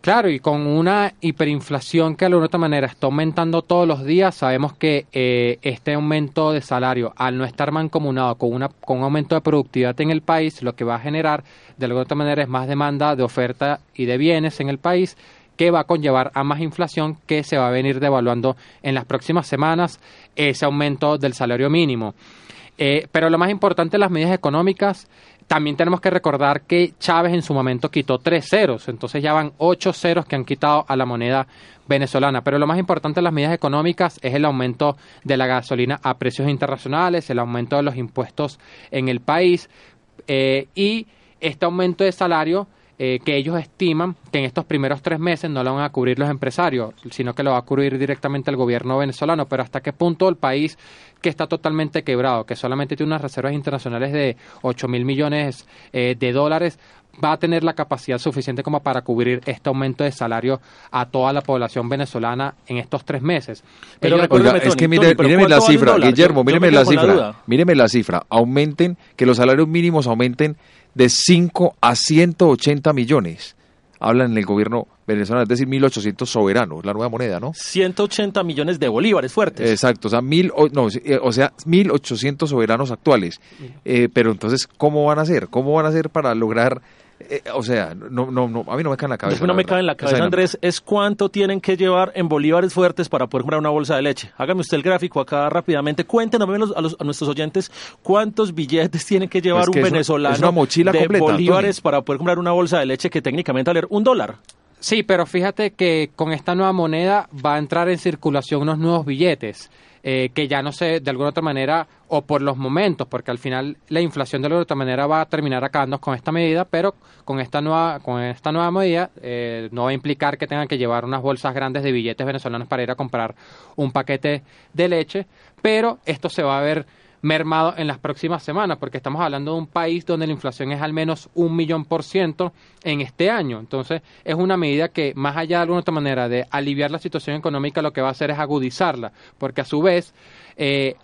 Claro, y con una hiperinflación que de alguna otra manera está aumentando todos los días, sabemos que eh, este aumento de salario, al no estar mancomunado con, una, con un aumento de productividad en el país, lo que va a generar de alguna otra manera es más demanda de oferta y de bienes en el país, que va a conllevar a más inflación que se va a venir devaluando en las próximas semanas ese aumento del salario mínimo. Eh, pero lo más importante, las medidas económicas también tenemos que recordar que Chávez en su momento quitó tres ceros, entonces ya van ocho ceros que han quitado a la moneda venezolana. Pero lo más importante de las medidas económicas es el aumento de la gasolina a precios internacionales, el aumento de los impuestos en el país eh, y este aumento de salario eh, que ellos estiman que en estos primeros tres meses no lo van a cubrir los empresarios, sino que lo va a cubrir directamente el gobierno venezolano. Pero hasta qué punto el país que está totalmente quebrado, que solamente tiene unas reservas internacionales de 8 mil millones eh, de dólares, va a tener la capacidad suficiente como para cubrir este aumento de salario a toda la población venezolana en estos tres meses. Pero es que mire, míreme la cifra, Guillermo, míreme la cifra, míreme la cifra, aumenten, que los salarios mínimos aumenten de 5 a 180 millones. Hablan en el gobierno venezolano, es decir, 1.800 soberanos, la nueva moneda, ¿no? 180 millones de bolívares fuertes. Exacto, o sea, mil, no, eh, o sea 1.800 soberanos actuales. Eh, pero entonces, ¿cómo van a hacer? ¿Cómo van a hacer para lograr eh, o sea, no, no, no, a mí no me cae en la cabeza. No me cae en la cabeza, Andrés, es cuánto tienen que llevar en bolívares fuertes para poder comprar una bolsa de leche. Hágame usted el gráfico acá rápidamente. Cuéntenos a, nuestros oyentes cuántos billetes (laughs) tiene que llevar un venezolano una mochila de bolívares para poder comprar una bolsa de leche que técnicamente vale un dólar. Sí, pero fíjate que con esta nueva moneda va a entrar en circulación unos nuevos billetes. Eh, que ya no sé, de alguna otra manera, o por los momentos, porque al final la inflación de alguna otra manera va a terminar acabando con esta medida, pero con esta nueva, con esta nueva medida eh, no va a implicar que tengan que llevar unas bolsas grandes de billetes venezolanos para ir a comprar un paquete de leche, pero esto se va a ver mermado en las próximas semanas, porque estamos hablando de un país donde la inflación es al menos un millón por ciento en este año. Entonces, es una medida que, más allá de alguna otra manera de aliviar la situación económica, lo que va a hacer es agudizarla, porque a su vez, eh,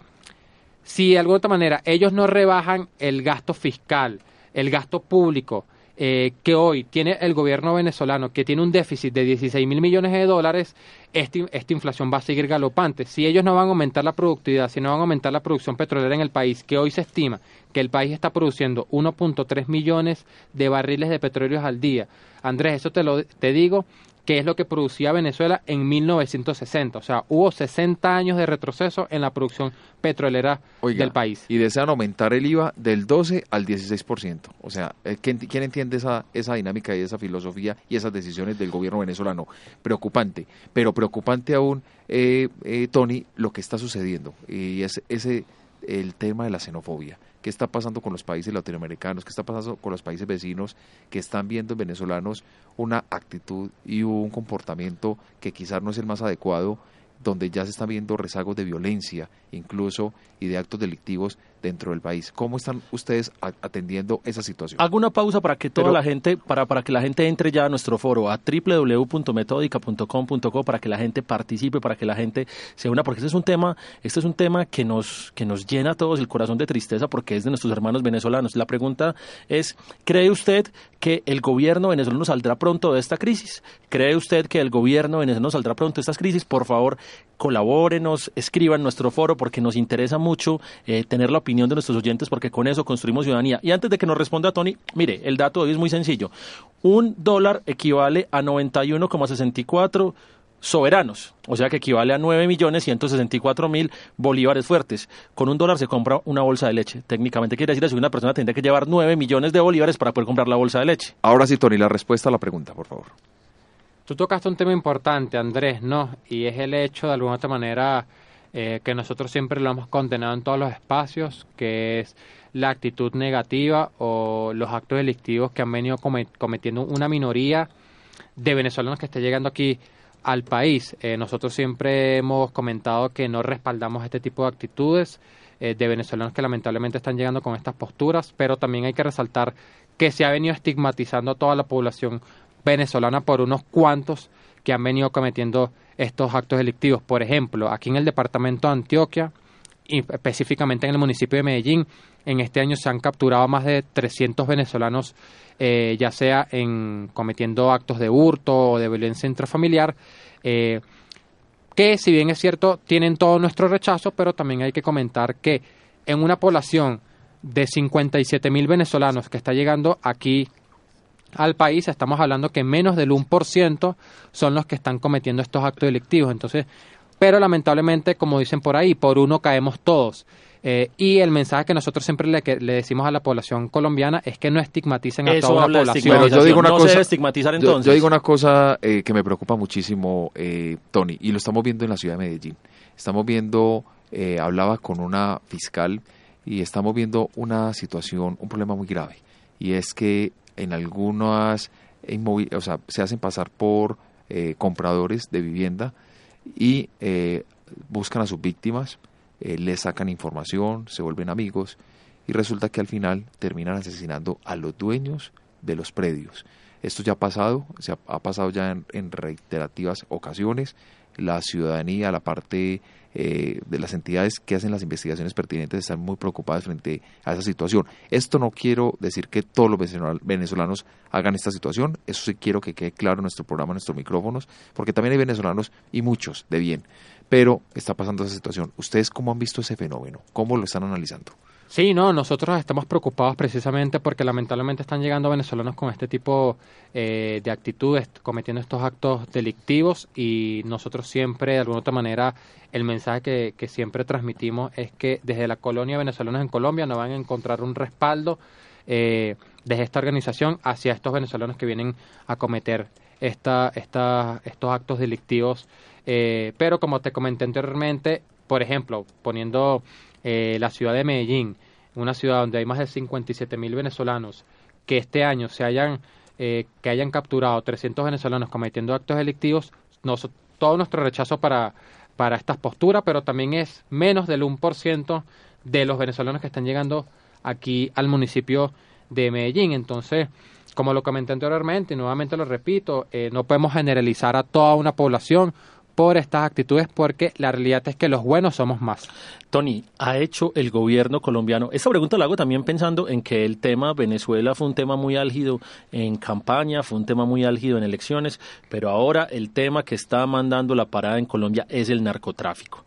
si de alguna otra manera ellos no rebajan el gasto fiscal, el gasto público, eh, que hoy tiene el gobierno venezolano, que tiene un déficit de 16 mil millones de dólares, este, esta inflación va a seguir galopante. Si ellos no van a aumentar la productividad, si no van a aumentar la producción petrolera en el país, que hoy se estima que el país está produciendo 1.3 millones de barriles de petróleo al día. Andrés, eso te lo te digo que es lo que producía Venezuela en 1960. O sea, hubo 60 años de retroceso en la producción petrolera del país. Y desean aumentar el IVA del 12 al 16%. O sea, eh, ¿quién, entiende esa, esa dinámica y esa filosofía y esas decisiones del gobierno venezolano? Preocupante, pero preocupante aún, eh, eh, Tony, lo que está sucediendo. Y es ese el tema de la xenofobia qué está pasando con los países latinoamericanos, qué está pasando con los países vecinos que están viendo en venezolanos una actitud y un comportamiento que quizás no es el más adecuado donde ya se están viendo rezagos de violencia, incluso y de actos delictivos dentro del país. ¿Cómo están ustedes atendiendo esa situación? Hago una pausa para que toda la gente, para, para que la gente entre ya a nuestro foro, a www.metodica.com.co, para que la gente participe, para que la gente se una, porque este es un tema, este es un tema que nos, que nos llena a todos el corazón de tristeza porque es de nuestros hermanos venezolanos. La pregunta es, ¿cree usted que el gobierno venezolano saldrá pronto de esta crisis? ¿Cree usted que el gobierno venezolano saldrá pronto de esta crisis? Por favor, colabórenos, escriban nuestro foro porque nos interesa mucho eh, tener la opinión opinión de nuestros oyentes porque con eso construimos ciudadanía. Y antes de que nos responda Tony, mire, el dato de hoy es muy sencillo. Un dólar equivale a 91,64 soberanos, o sea que equivale a 9.164.000 bolívares fuertes. Con un dólar se compra una bolsa de leche. Técnicamente quiere decir que una persona tendría que llevar 9 millones de bolívares para poder comprar la bolsa de leche. Ahora sí, Tony, la respuesta a la pregunta, por favor. Tú tocaste un tema importante, Andrés, ¿no? Y es el hecho, de alguna otra manera, eh, que nosotros siempre lo hemos condenado en todos los espacios, que es la actitud negativa o los actos delictivos que han venido cometiendo una minoría de venezolanos que está llegando aquí al país. Eh, nosotros siempre hemos comentado que no respaldamos este tipo de actitudes eh, de venezolanos que lamentablemente están llegando con estas posturas, pero también hay que resaltar que se ha venido estigmatizando a toda la población venezolana por unos cuantos que han venido cometiendo estos actos delictivos. Por ejemplo, aquí en el departamento de Antioquia, y específicamente en el municipio de Medellín, en este año se han capturado más de 300 venezolanos eh, ya sea en cometiendo actos de hurto o de violencia intrafamiliar, eh, que si bien es cierto tienen todo nuestro rechazo, pero también hay que comentar que en una población de 57 mil venezolanos que está llegando aquí al país, estamos hablando que menos del 1% son los que están cometiendo estos actos delictivos. Entonces, pero lamentablemente, como dicen por ahí, por uno caemos todos. Eh, y el mensaje que nosotros siempre le, le, decimos a la población colombiana es que no estigmaticen a toda la población. yo digo una cosa, estigmatizar entonces. Yo, digo una cosa eh, que me preocupa muchísimo, eh, Tony, y lo estamos viendo en la ciudad de Medellín. Estamos viendo, hablaba con una fiscal y estamos viendo una situación, un problema muy grave, y es que en algunas, o se hacen pasar por compradores de vivienda y buscan a sus víctimas eh, le sacan información, se vuelven amigos y resulta que al final terminan asesinando a los dueños de los predios. Esto ya ha pasado, se ha, pasado ya en, reiterativas ocasiones. La ciudadanía, la parte eh, de las entidades que hacen las investigaciones pertinentes están muy preocupadas frente a esa situación. Esto no quiero decir que todos los venezolanos hagan esta situación, eso sí quiero que quede claro en nuestro programa, en nuestros micrófonos, porque también hay venezolanos y muchos de bien pero está pasando esa situación. ¿Ustedes cómo han visto ese fenómeno? ¿Cómo lo están analizando? Sí, no, nosotros estamos preocupados precisamente porque lamentablemente están llegando venezolanos con este tipo eh, de actitudes, cometiendo estos actos delictivos y nosotros siempre, de alguna otra manera, el mensaje que, siempre transmitimos es que desde la colonia venezolanos en Colombia no van a encontrar un respaldo eh, desde esta organización hacia estos venezolanos que vienen a cometer esta, esta, estos actos delictivos. Eh, pero como te comenté anteriormente, por ejemplo, poniendo eh, la ciudad de Medellín, una ciudad donde hay más de 57 mil venezolanos, que este año se hayan, eh, que hayan capturado 300 venezolanos cometiendo actos delictivos, todo nuestro rechazo para, para estas posturas, pero también es menos del 1% de los venezolanos que están llegando aquí al municipio de Medellín. Entonces, como lo comenté anteriormente, y nuevamente lo repito, no podemos generalizar a toda una población por estas actitudes porque la realidad es que los buenos somos más. Tony, ¿ha hecho el gobierno colombiano? Esta pregunta la hago también pensando en que el tema Venezuela fue un tema muy álgido en campaña, fue un tema muy álgido en elecciones, pero ahora el tema que está mandando la parada en Colombia es el narcotráfico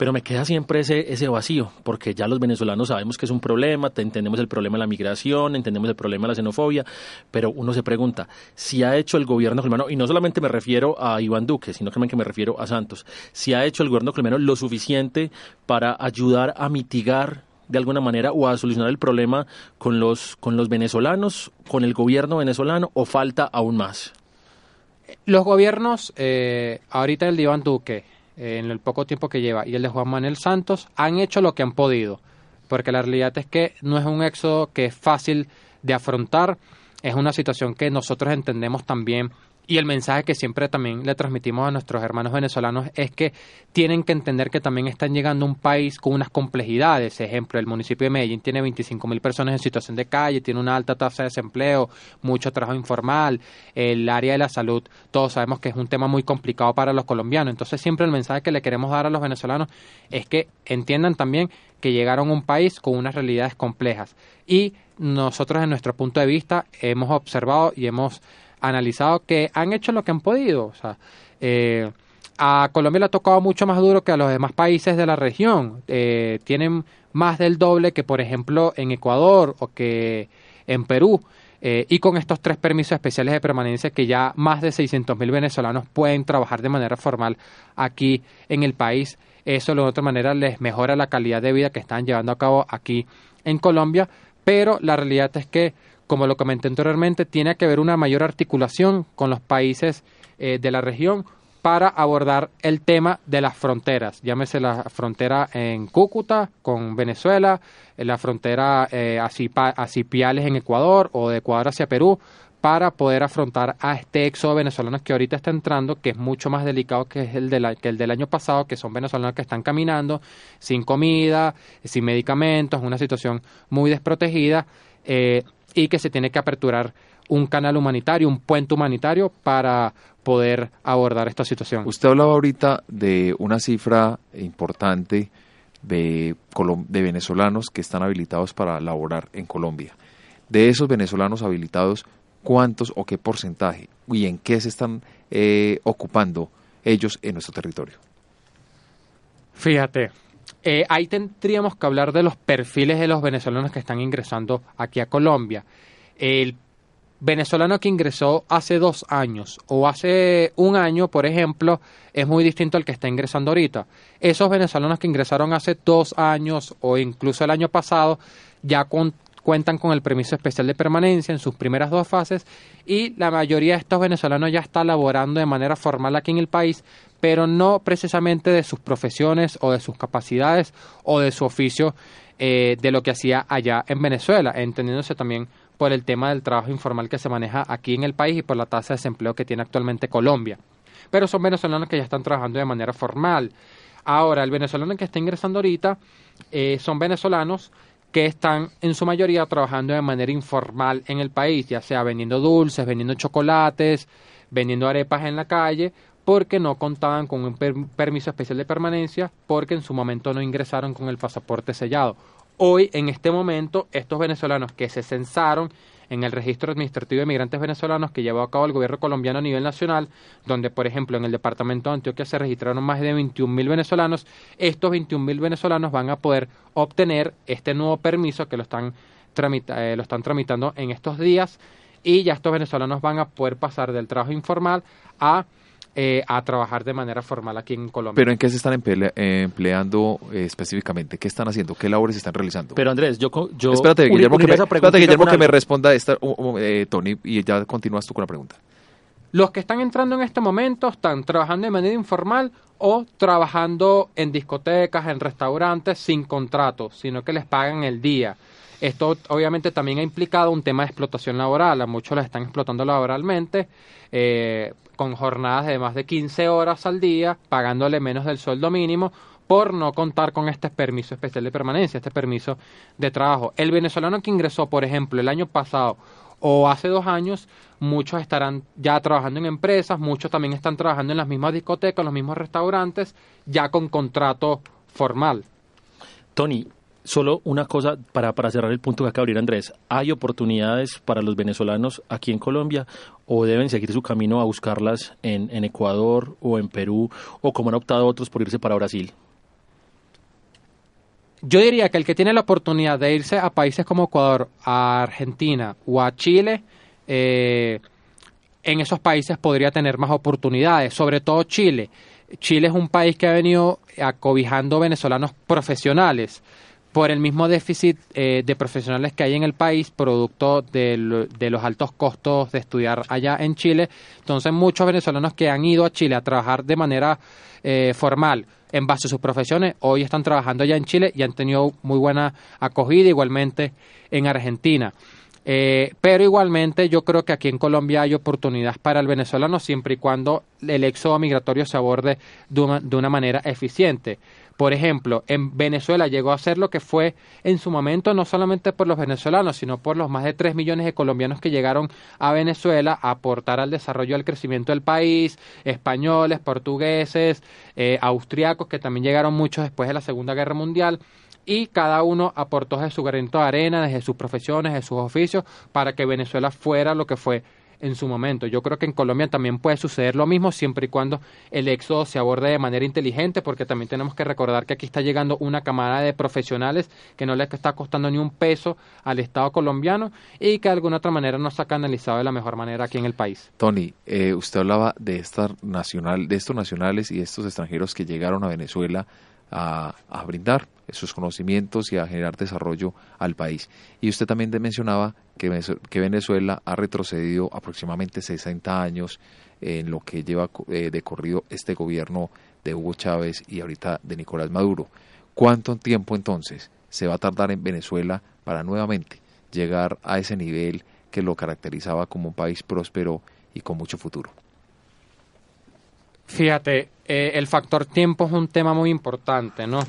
pero me queda siempre ese, ese vacío, porque ya los venezolanos sabemos que es un problema, entendemos el problema de la migración, entendemos el problema de la xenofobia, pero uno se pregunta, si ha hecho el gobierno colombiano, y no solamente me refiero a Iván Duque, sino también que me refiero a Santos, si ha hecho el gobierno colombiano lo suficiente para ayudar a mitigar de alguna manera o a solucionar el problema con los, con los venezolanos, con el gobierno venezolano, o falta aún más? Los gobiernos, eh, ahorita el de Iván Duque, en el poco tiempo que lleva, y el de Juan Manuel Santos, han hecho lo que han podido, porque la realidad es que no es un éxodo que es fácil de afrontar, es una situación que nosotros entendemos también y el mensaje que siempre también le transmitimos a nuestros hermanos venezolanos es que tienen que entender que también están llegando a un país con unas complejidades. Ejemplo, el municipio de Medellín tiene 25 mil personas en situación de calle, tiene una alta tasa de desempleo, mucho trabajo informal, el área de la salud, todos sabemos que es un tema muy complicado para los colombianos. Entonces siempre el mensaje que le queremos dar a los venezolanos es que entiendan también que llegaron a un país con unas realidades complejas. Y nosotros, en nuestro punto de vista, hemos observado y hemos analizado que han hecho lo que han podido. O sea, eh, a Colombia le ha tocado mucho más duro que a los demás países de la región. Eh, tienen más del doble que, por ejemplo, en Ecuador o que en Perú. Eh, y con estos tres permisos especiales de permanencia que ya más de 600.000 venezolanos pueden trabajar de manera formal aquí en el país, eso de otra manera les mejora la calidad de vida que están llevando a cabo aquí en Colombia, pero la realidad es que, como lo comenté anteriormente, tiene que haber una mayor articulación con los países eh, de la región para abordar el tema de las fronteras, llámese la frontera en Cúcuta con Venezuela, la frontera eh, hacia, en Ecuador o de Ecuador hacia Perú, para poder afrontar a este éxodo venezolano que ahorita está entrando, que es mucho más delicado que, es el, de que el del año pasado, que son venezolanos que están caminando sin comida, sin medicamentos, una situación muy desprotegida eh, y que se tiene que aperturar un canal humanitario, un puente humanitario para poder abordar esta situación. Usted hablaba ahorita de una cifra importante de, de venezolanos que están habilitados para laborar en Colombia. De esos venezolanos habilitados, ¿cuántos o qué porcentaje y en qué se están eh, ocupando ellos en nuestro territorio? Fíjate, eh, ahí tendríamos que hablar de los perfiles de los venezolanos que están ingresando aquí a Colombia. El venezolano que ingresó hace dos años o hace un año, por ejemplo, es muy distinto al que está ingresando ahorita. Esos venezolanos que ingresaron hace dos años o incluso el año pasado ya cuentan con el permiso especial de permanencia en sus primeras dos fases y la mayoría de estos venezolanos ya está laborando de manera formal aquí en el país, pero no precisamente de sus profesiones o de sus capacidades o de su oficio eh, de lo que hacía allá en Venezuela, entendiéndose también por el tema del trabajo informal que se maneja aquí en el país y por la tasa de desempleo que tiene actualmente Colombia. Pero son venezolanos que ya están trabajando de manera formal. Ahora, el venezolano que está ingresando ahorita eh, son venezolanos que están en su mayoría trabajando de manera informal en el país, ya sea vendiendo dulces, vendiendo chocolates, vendiendo arepas en la calle, porque no contaban con un permiso especial de permanencia, porque en su momento no ingresaron con el pasaporte sellado. Hoy, en este momento, estos venezolanos que se censaron en el registro administrativo de migrantes venezolanos que llevó a cabo el gobierno colombiano a nivel nacional, donde, por ejemplo, en el departamento de Antioquia se registraron más de 21.000 venezolanos, estos 21.000 venezolanos van a poder obtener este nuevo permiso que lo están, eh, lo están tramitando en estos días y ya estos venezolanos van a poder pasar del trabajo informal a eh, a trabajar de manera formal aquí en Colombia. ¿Pero en qué se están empleando eh, específicamente? ¿Qué están haciendo? ¿Qué labores están realizando? Pero Andrés, yo... yo espérate, Guillermo, que, me, espérate, Guillermo que me responda esta, eh, Tony, y ya continúas tú con la pregunta. Los que están entrando en este momento están trabajando de manera informal o trabajando en discotecas, en restaurantes sin contrato, sino que les pagan el día. Esto obviamente también ha implicado un tema de explotación laboral. A muchos los están explotando laboralmente. Eh, con jornadas de más de 15 horas al día, pagándole menos del sueldo mínimo por no contar con este permiso especial de permanencia, este permiso de trabajo. El venezolano que ingresó, por ejemplo, el año pasado o hace dos años, muchos estarán ya trabajando en empresas, muchos también están trabajando en las mismas discotecas, en los mismos restaurantes, ya con contrato formal. Tony, Solo una cosa para, para cerrar el punto que acaba de abrir Andrés. ¿Hay oportunidades para los venezolanos aquí en Colombia o deben seguir su camino a buscarlas en, en Ecuador o en Perú o como han optado otros por irse para Brasil? Yo diría que el que tiene la oportunidad de irse a países como Ecuador, a Argentina o a Chile, eh, en esos países podría tener más oportunidades, sobre todo Chile. Chile es un país que ha venido acobijando venezolanos profesionales por el mismo déficit eh, de profesionales que hay en el país, producto de, los altos costos de estudiar allá en Chile. Entonces, muchos venezolanos que han ido a Chile a trabajar de manera eh, formal en base a sus profesiones, hoy están trabajando allá en Chile y han tenido muy buena acogida, igualmente en Argentina. Eh, pero igualmente yo creo que aquí en Colombia hay oportunidades para el venezolano siempre y cuando el éxodo migratorio se aborde de una manera eficiente. Por ejemplo, en Venezuela llegó a ser lo que fue en su momento, no solamente por los venezolanos, sino por los más de 3 millones de colombianos que llegaron a Venezuela a aportar al desarrollo y al crecimiento del país, españoles, portugueses, eh, austriacos, que también llegaron muchos después de la Segunda Guerra Mundial y cada uno aportó de su granito de arena, desde sus profesiones, de sus oficios, para que Venezuela fuera lo que fue en su momento. Yo creo que en Colombia también puede suceder lo mismo siempre y cuando el éxodo se aborde de manera inteligente, porque también tenemos que recordar que aquí está llegando una camada de profesionales que no le está costando ni un peso al Estado colombiano y que de alguna otra manera no ha canalizado de la mejor manera aquí en el país. Tony, eh, usted hablaba de esta nacional, de estos nacionales y estos extranjeros que llegaron a Venezuela a, brindar sus conocimientos y a generar desarrollo al país. Y usted también mencionaba que, Venezuela ha retrocedido aproximadamente 60 años en lo que lleva eh, decorrido este gobierno de Hugo Chávez y ahorita de Nicolás Maduro. ¿Cuánto tiempo entonces se va a tardar en Venezuela para nuevamente llegar a ese nivel que lo caracterizaba como un país próspero y con mucho futuro? Fíjate, eh, el factor tiempo es un tema muy importante, ¿no?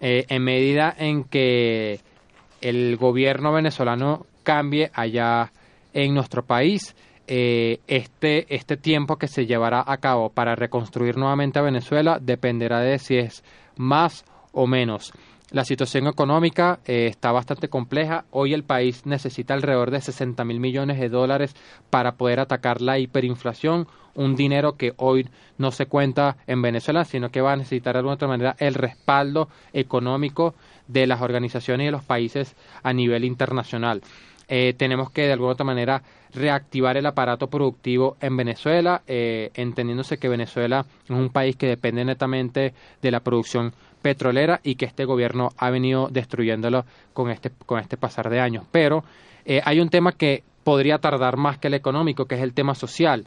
Eh, en medida en que el gobierno venezolano cambie allá en nuestro país, eh, este, este tiempo que se llevará a cabo para reconstruir nuevamente a Venezuela dependerá de si es más o menos. La situación económica eh, está bastante compleja. Hoy el país necesita alrededor de 60 mil millones de dólares para poder atacar la hiperinflación, un dinero que hoy no se cuenta en Venezuela, sino que va a necesitar de alguna otra manera el respaldo económico de las organizaciones y de los países a nivel internacional. Eh, tenemos que de alguna otra manera reactivar el aparato productivo en Venezuela, eh, entendiéndose que Venezuela es un país que depende netamente de la producción petrolera y que este gobierno ha venido destruyéndolo con este, con este pasar de años. Pero eh, hay un tema que podría tardar más que el económico, que es el tema social.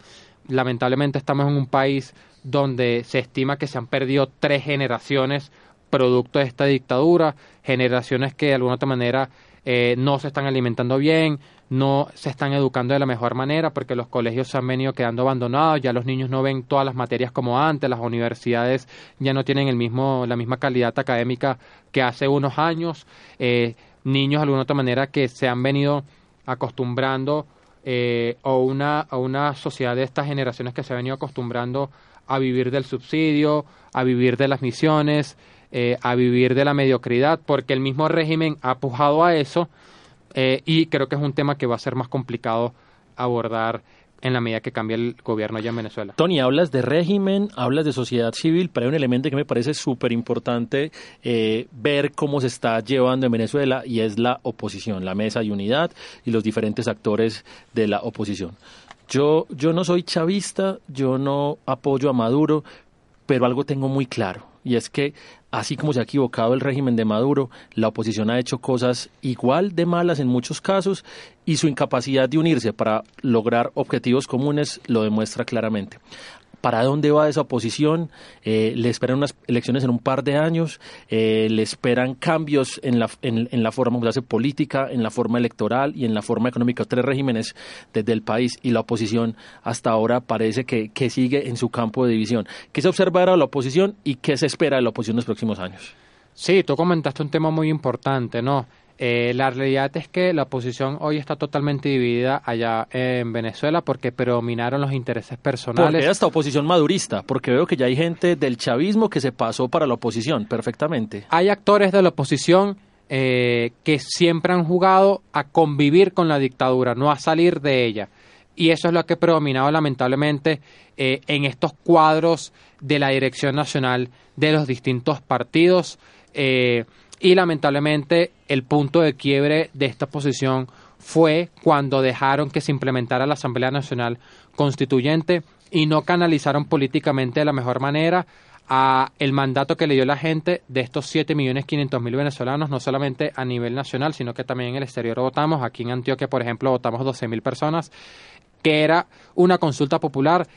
Lamentablemente estamos en un país donde se estima que se han perdido tres generaciones producto de esta dictadura, generaciones que de alguna otra manera eh, no se están alimentando bien, no se están educando de la mejor manera porque los colegios se han venido quedando abandonados, ya los niños no ven todas las materias como antes, las universidades ya no tienen el mismo, la misma calidad académica que hace unos años, eh, niños de alguna otra manera que se han venido acostumbrando eh, o una, a una sociedad de estas generaciones que se ha venido acostumbrando a vivir del subsidio, a vivir de las misiones, eh, a vivir de la mediocridad, porque el mismo régimen ha pujado a eso eh, y creo que es un tema que va a ser más complicado abordar en la medida que cambie el gobierno allá en Venezuela. Tony, hablas de régimen, hablas de sociedad civil, pero hay un elemento que me parece súper importante eh, ver cómo se está llevando en Venezuela y es la oposición, la mesa de unidad y los diferentes actores de la oposición. Yo, yo no soy chavista, yo no apoyo a Maduro, pero algo tengo muy claro y es que así como se ha equivocado el régimen de Maduro, la oposición ha hecho cosas igual de malas en muchos casos y su incapacidad de unirse para lograr objetivos comunes lo demuestra claramente para dónde va esa oposición, eh, le esperan unas elecciones en un par de años, eh, le esperan cambios en la, en, la forma de hacer política, en la forma electoral y en la forma económica, tres regímenes desde el país y la oposición hasta ahora parece que, que sigue en su campo de división. ¿Qué se observa ahora de la oposición y qué se espera de la oposición en los próximos años? Sí, tú comentaste un tema muy importante, ¿no? Eh, la realidad es que la oposición hoy está totalmente dividida allá en Venezuela porque predominaron los intereses personales. Porque esta oposición madurista, porque veo que ya hay gente del chavismo que se pasó para la oposición, perfectamente. Hay actores de la oposición eh, que siempre han jugado a convivir con la dictadura, no a salir de ella. Y eso es lo que ha predominado lamentablemente eh, en estos cuadros de la dirección nacional de los distintos partidos. Eh, y lamentablemente el punto de quiebre de esta posición fue cuando dejaron que se implementara la Asamblea Nacional Constituyente y no canalizaron políticamente de la mejor manera a el mandato que le dio la gente de estos 7.500.000 venezolanos, no solamente a nivel nacional, sino que también en el exterior votamos. Aquí en Antioquia, por ejemplo, votamos 12.000 personas, que era una consulta popular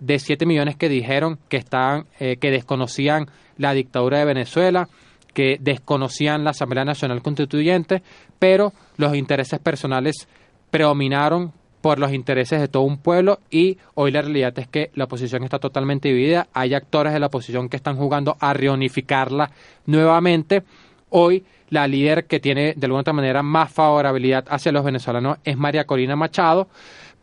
de 7 millones que dijeron que, estaban, eh, que desconocían la dictadura de Venezuela, que desconocían la Asamblea Nacional Constituyente, pero los intereses personales predominaron por los intereses de todo un pueblo y hoy la realidad es que la oposición está totalmente dividida. Hay actores de la oposición que están jugando a reunificarla nuevamente. Hoy la líder que tiene de alguna otra manera más favorabilidad hacia los venezolanos es María Corina Machado,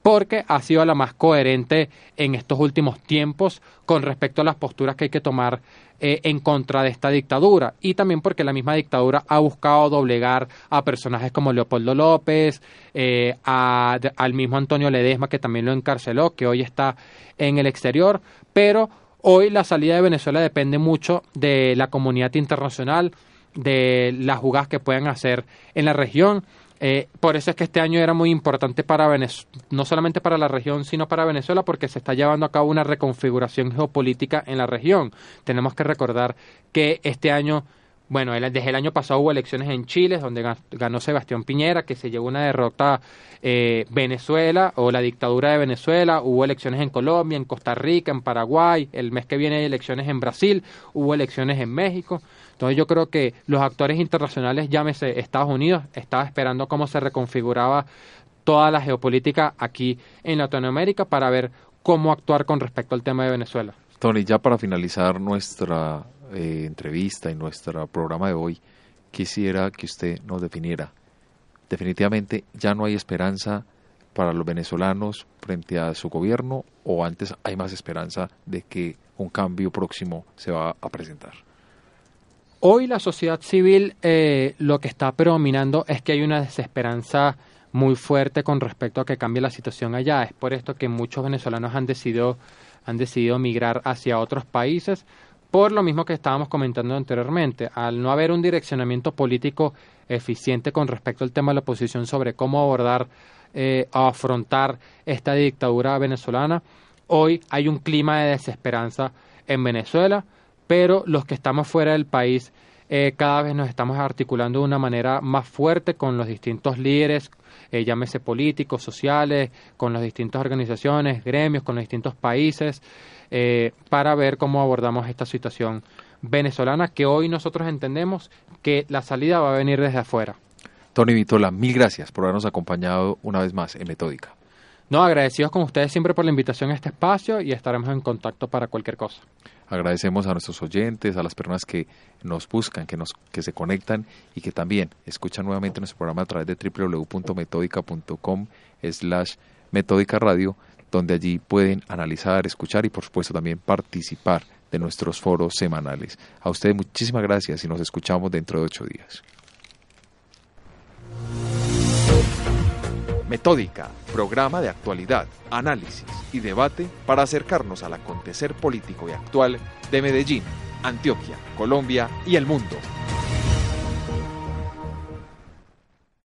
porque ha sido la más coherente en estos últimos tiempos con respecto a las posturas que hay que tomar eh, en contra de esta dictadura. Y también porque la misma dictadura ha buscado doblegar a personajes como Leopoldo López, eh, al mismo Antonio Ledesma que también lo encarceló, que hoy está en el exterior, pero hoy la salida de Venezuela depende mucho de la comunidad internacional, de las jugadas que puedan hacer en la región eh, por eso es que este año era muy importante para Venezuela, no solamente para la región, sino para Venezuela, porque se está llevando a cabo una reconfiguración geopolítica en la región. Tenemos que recordar que este año, bueno, desde el año pasado hubo elecciones en Chile, donde ganó Sebastián Piñera, que se llevó una derrota eh, Venezuela o la dictadura de Venezuela, hubo elecciones en Colombia, en Costa Rica, en Paraguay, el mes que viene hay elecciones en Brasil, hubo elecciones en México. Entonces yo creo que los actores internacionales, llámese Estados Unidos, estaba esperando cómo se reconfiguraba toda la geopolítica aquí en Latinoamérica para ver cómo actuar con respecto al tema de Venezuela. Tony, ya para finalizar nuestra eh, entrevista y nuestro programa de hoy, quisiera que usted nos definiera. Definitivamente ya no hay esperanza para los venezolanos frente a su gobierno o antes hay más esperanza de que un cambio próximo se va a presentar. Hoy la sociedad civil eh, lo que está predominando es que hay una desesperanza muy fuerte con respecto a que cambie la situación allá. Es por esto que muchos venezolanos han decidido, han decidido migrar hacia otros países, por lo mismo que estábamos comentando anteriormente. Al no haber un direccionamiento político eficiente con respecto al tema de la oposición sobre cómo abordar eh, o afrontar esta dictadura venezolana, hoy hay un clima de desesperanza en Venezuela pero los que estamos fuera del país eh, cada vez nos estamos articulando de una manera más fuerte con los distintos líderes, eh, llámese políticos, sociales, con las distintas organizaciones, gremios, con los distintos países, eh, para ver cómo abordamos esta situación venezolana que hoy nosotros entendemos que la salida va a venir desde afuera. Tony Vitola, mil gracias por habernos acompañado una vez más en Metódica. No, agradecidos con ustedes siempre por la invitación a este espacio y estaremos en contacto para cualquier cosa. Agradecemos a nuestros oyentes, a las personas que nos buscan, que, nos, que se conectan y que también escuchan nuevamente nuestro programa a través de www.metódica.com slash metódica radio, donde allí pueden analizar, escuchar y por supuesto también participar de nuestros foros semanales. A ustedes muchísimas gracias y nos escuchamos dentro de ocho días. Metódica, programa de actualidad, análisis y debate para acercarnos al acontecer político y actual de Medellín, Antioquia, Colombia y el mundo.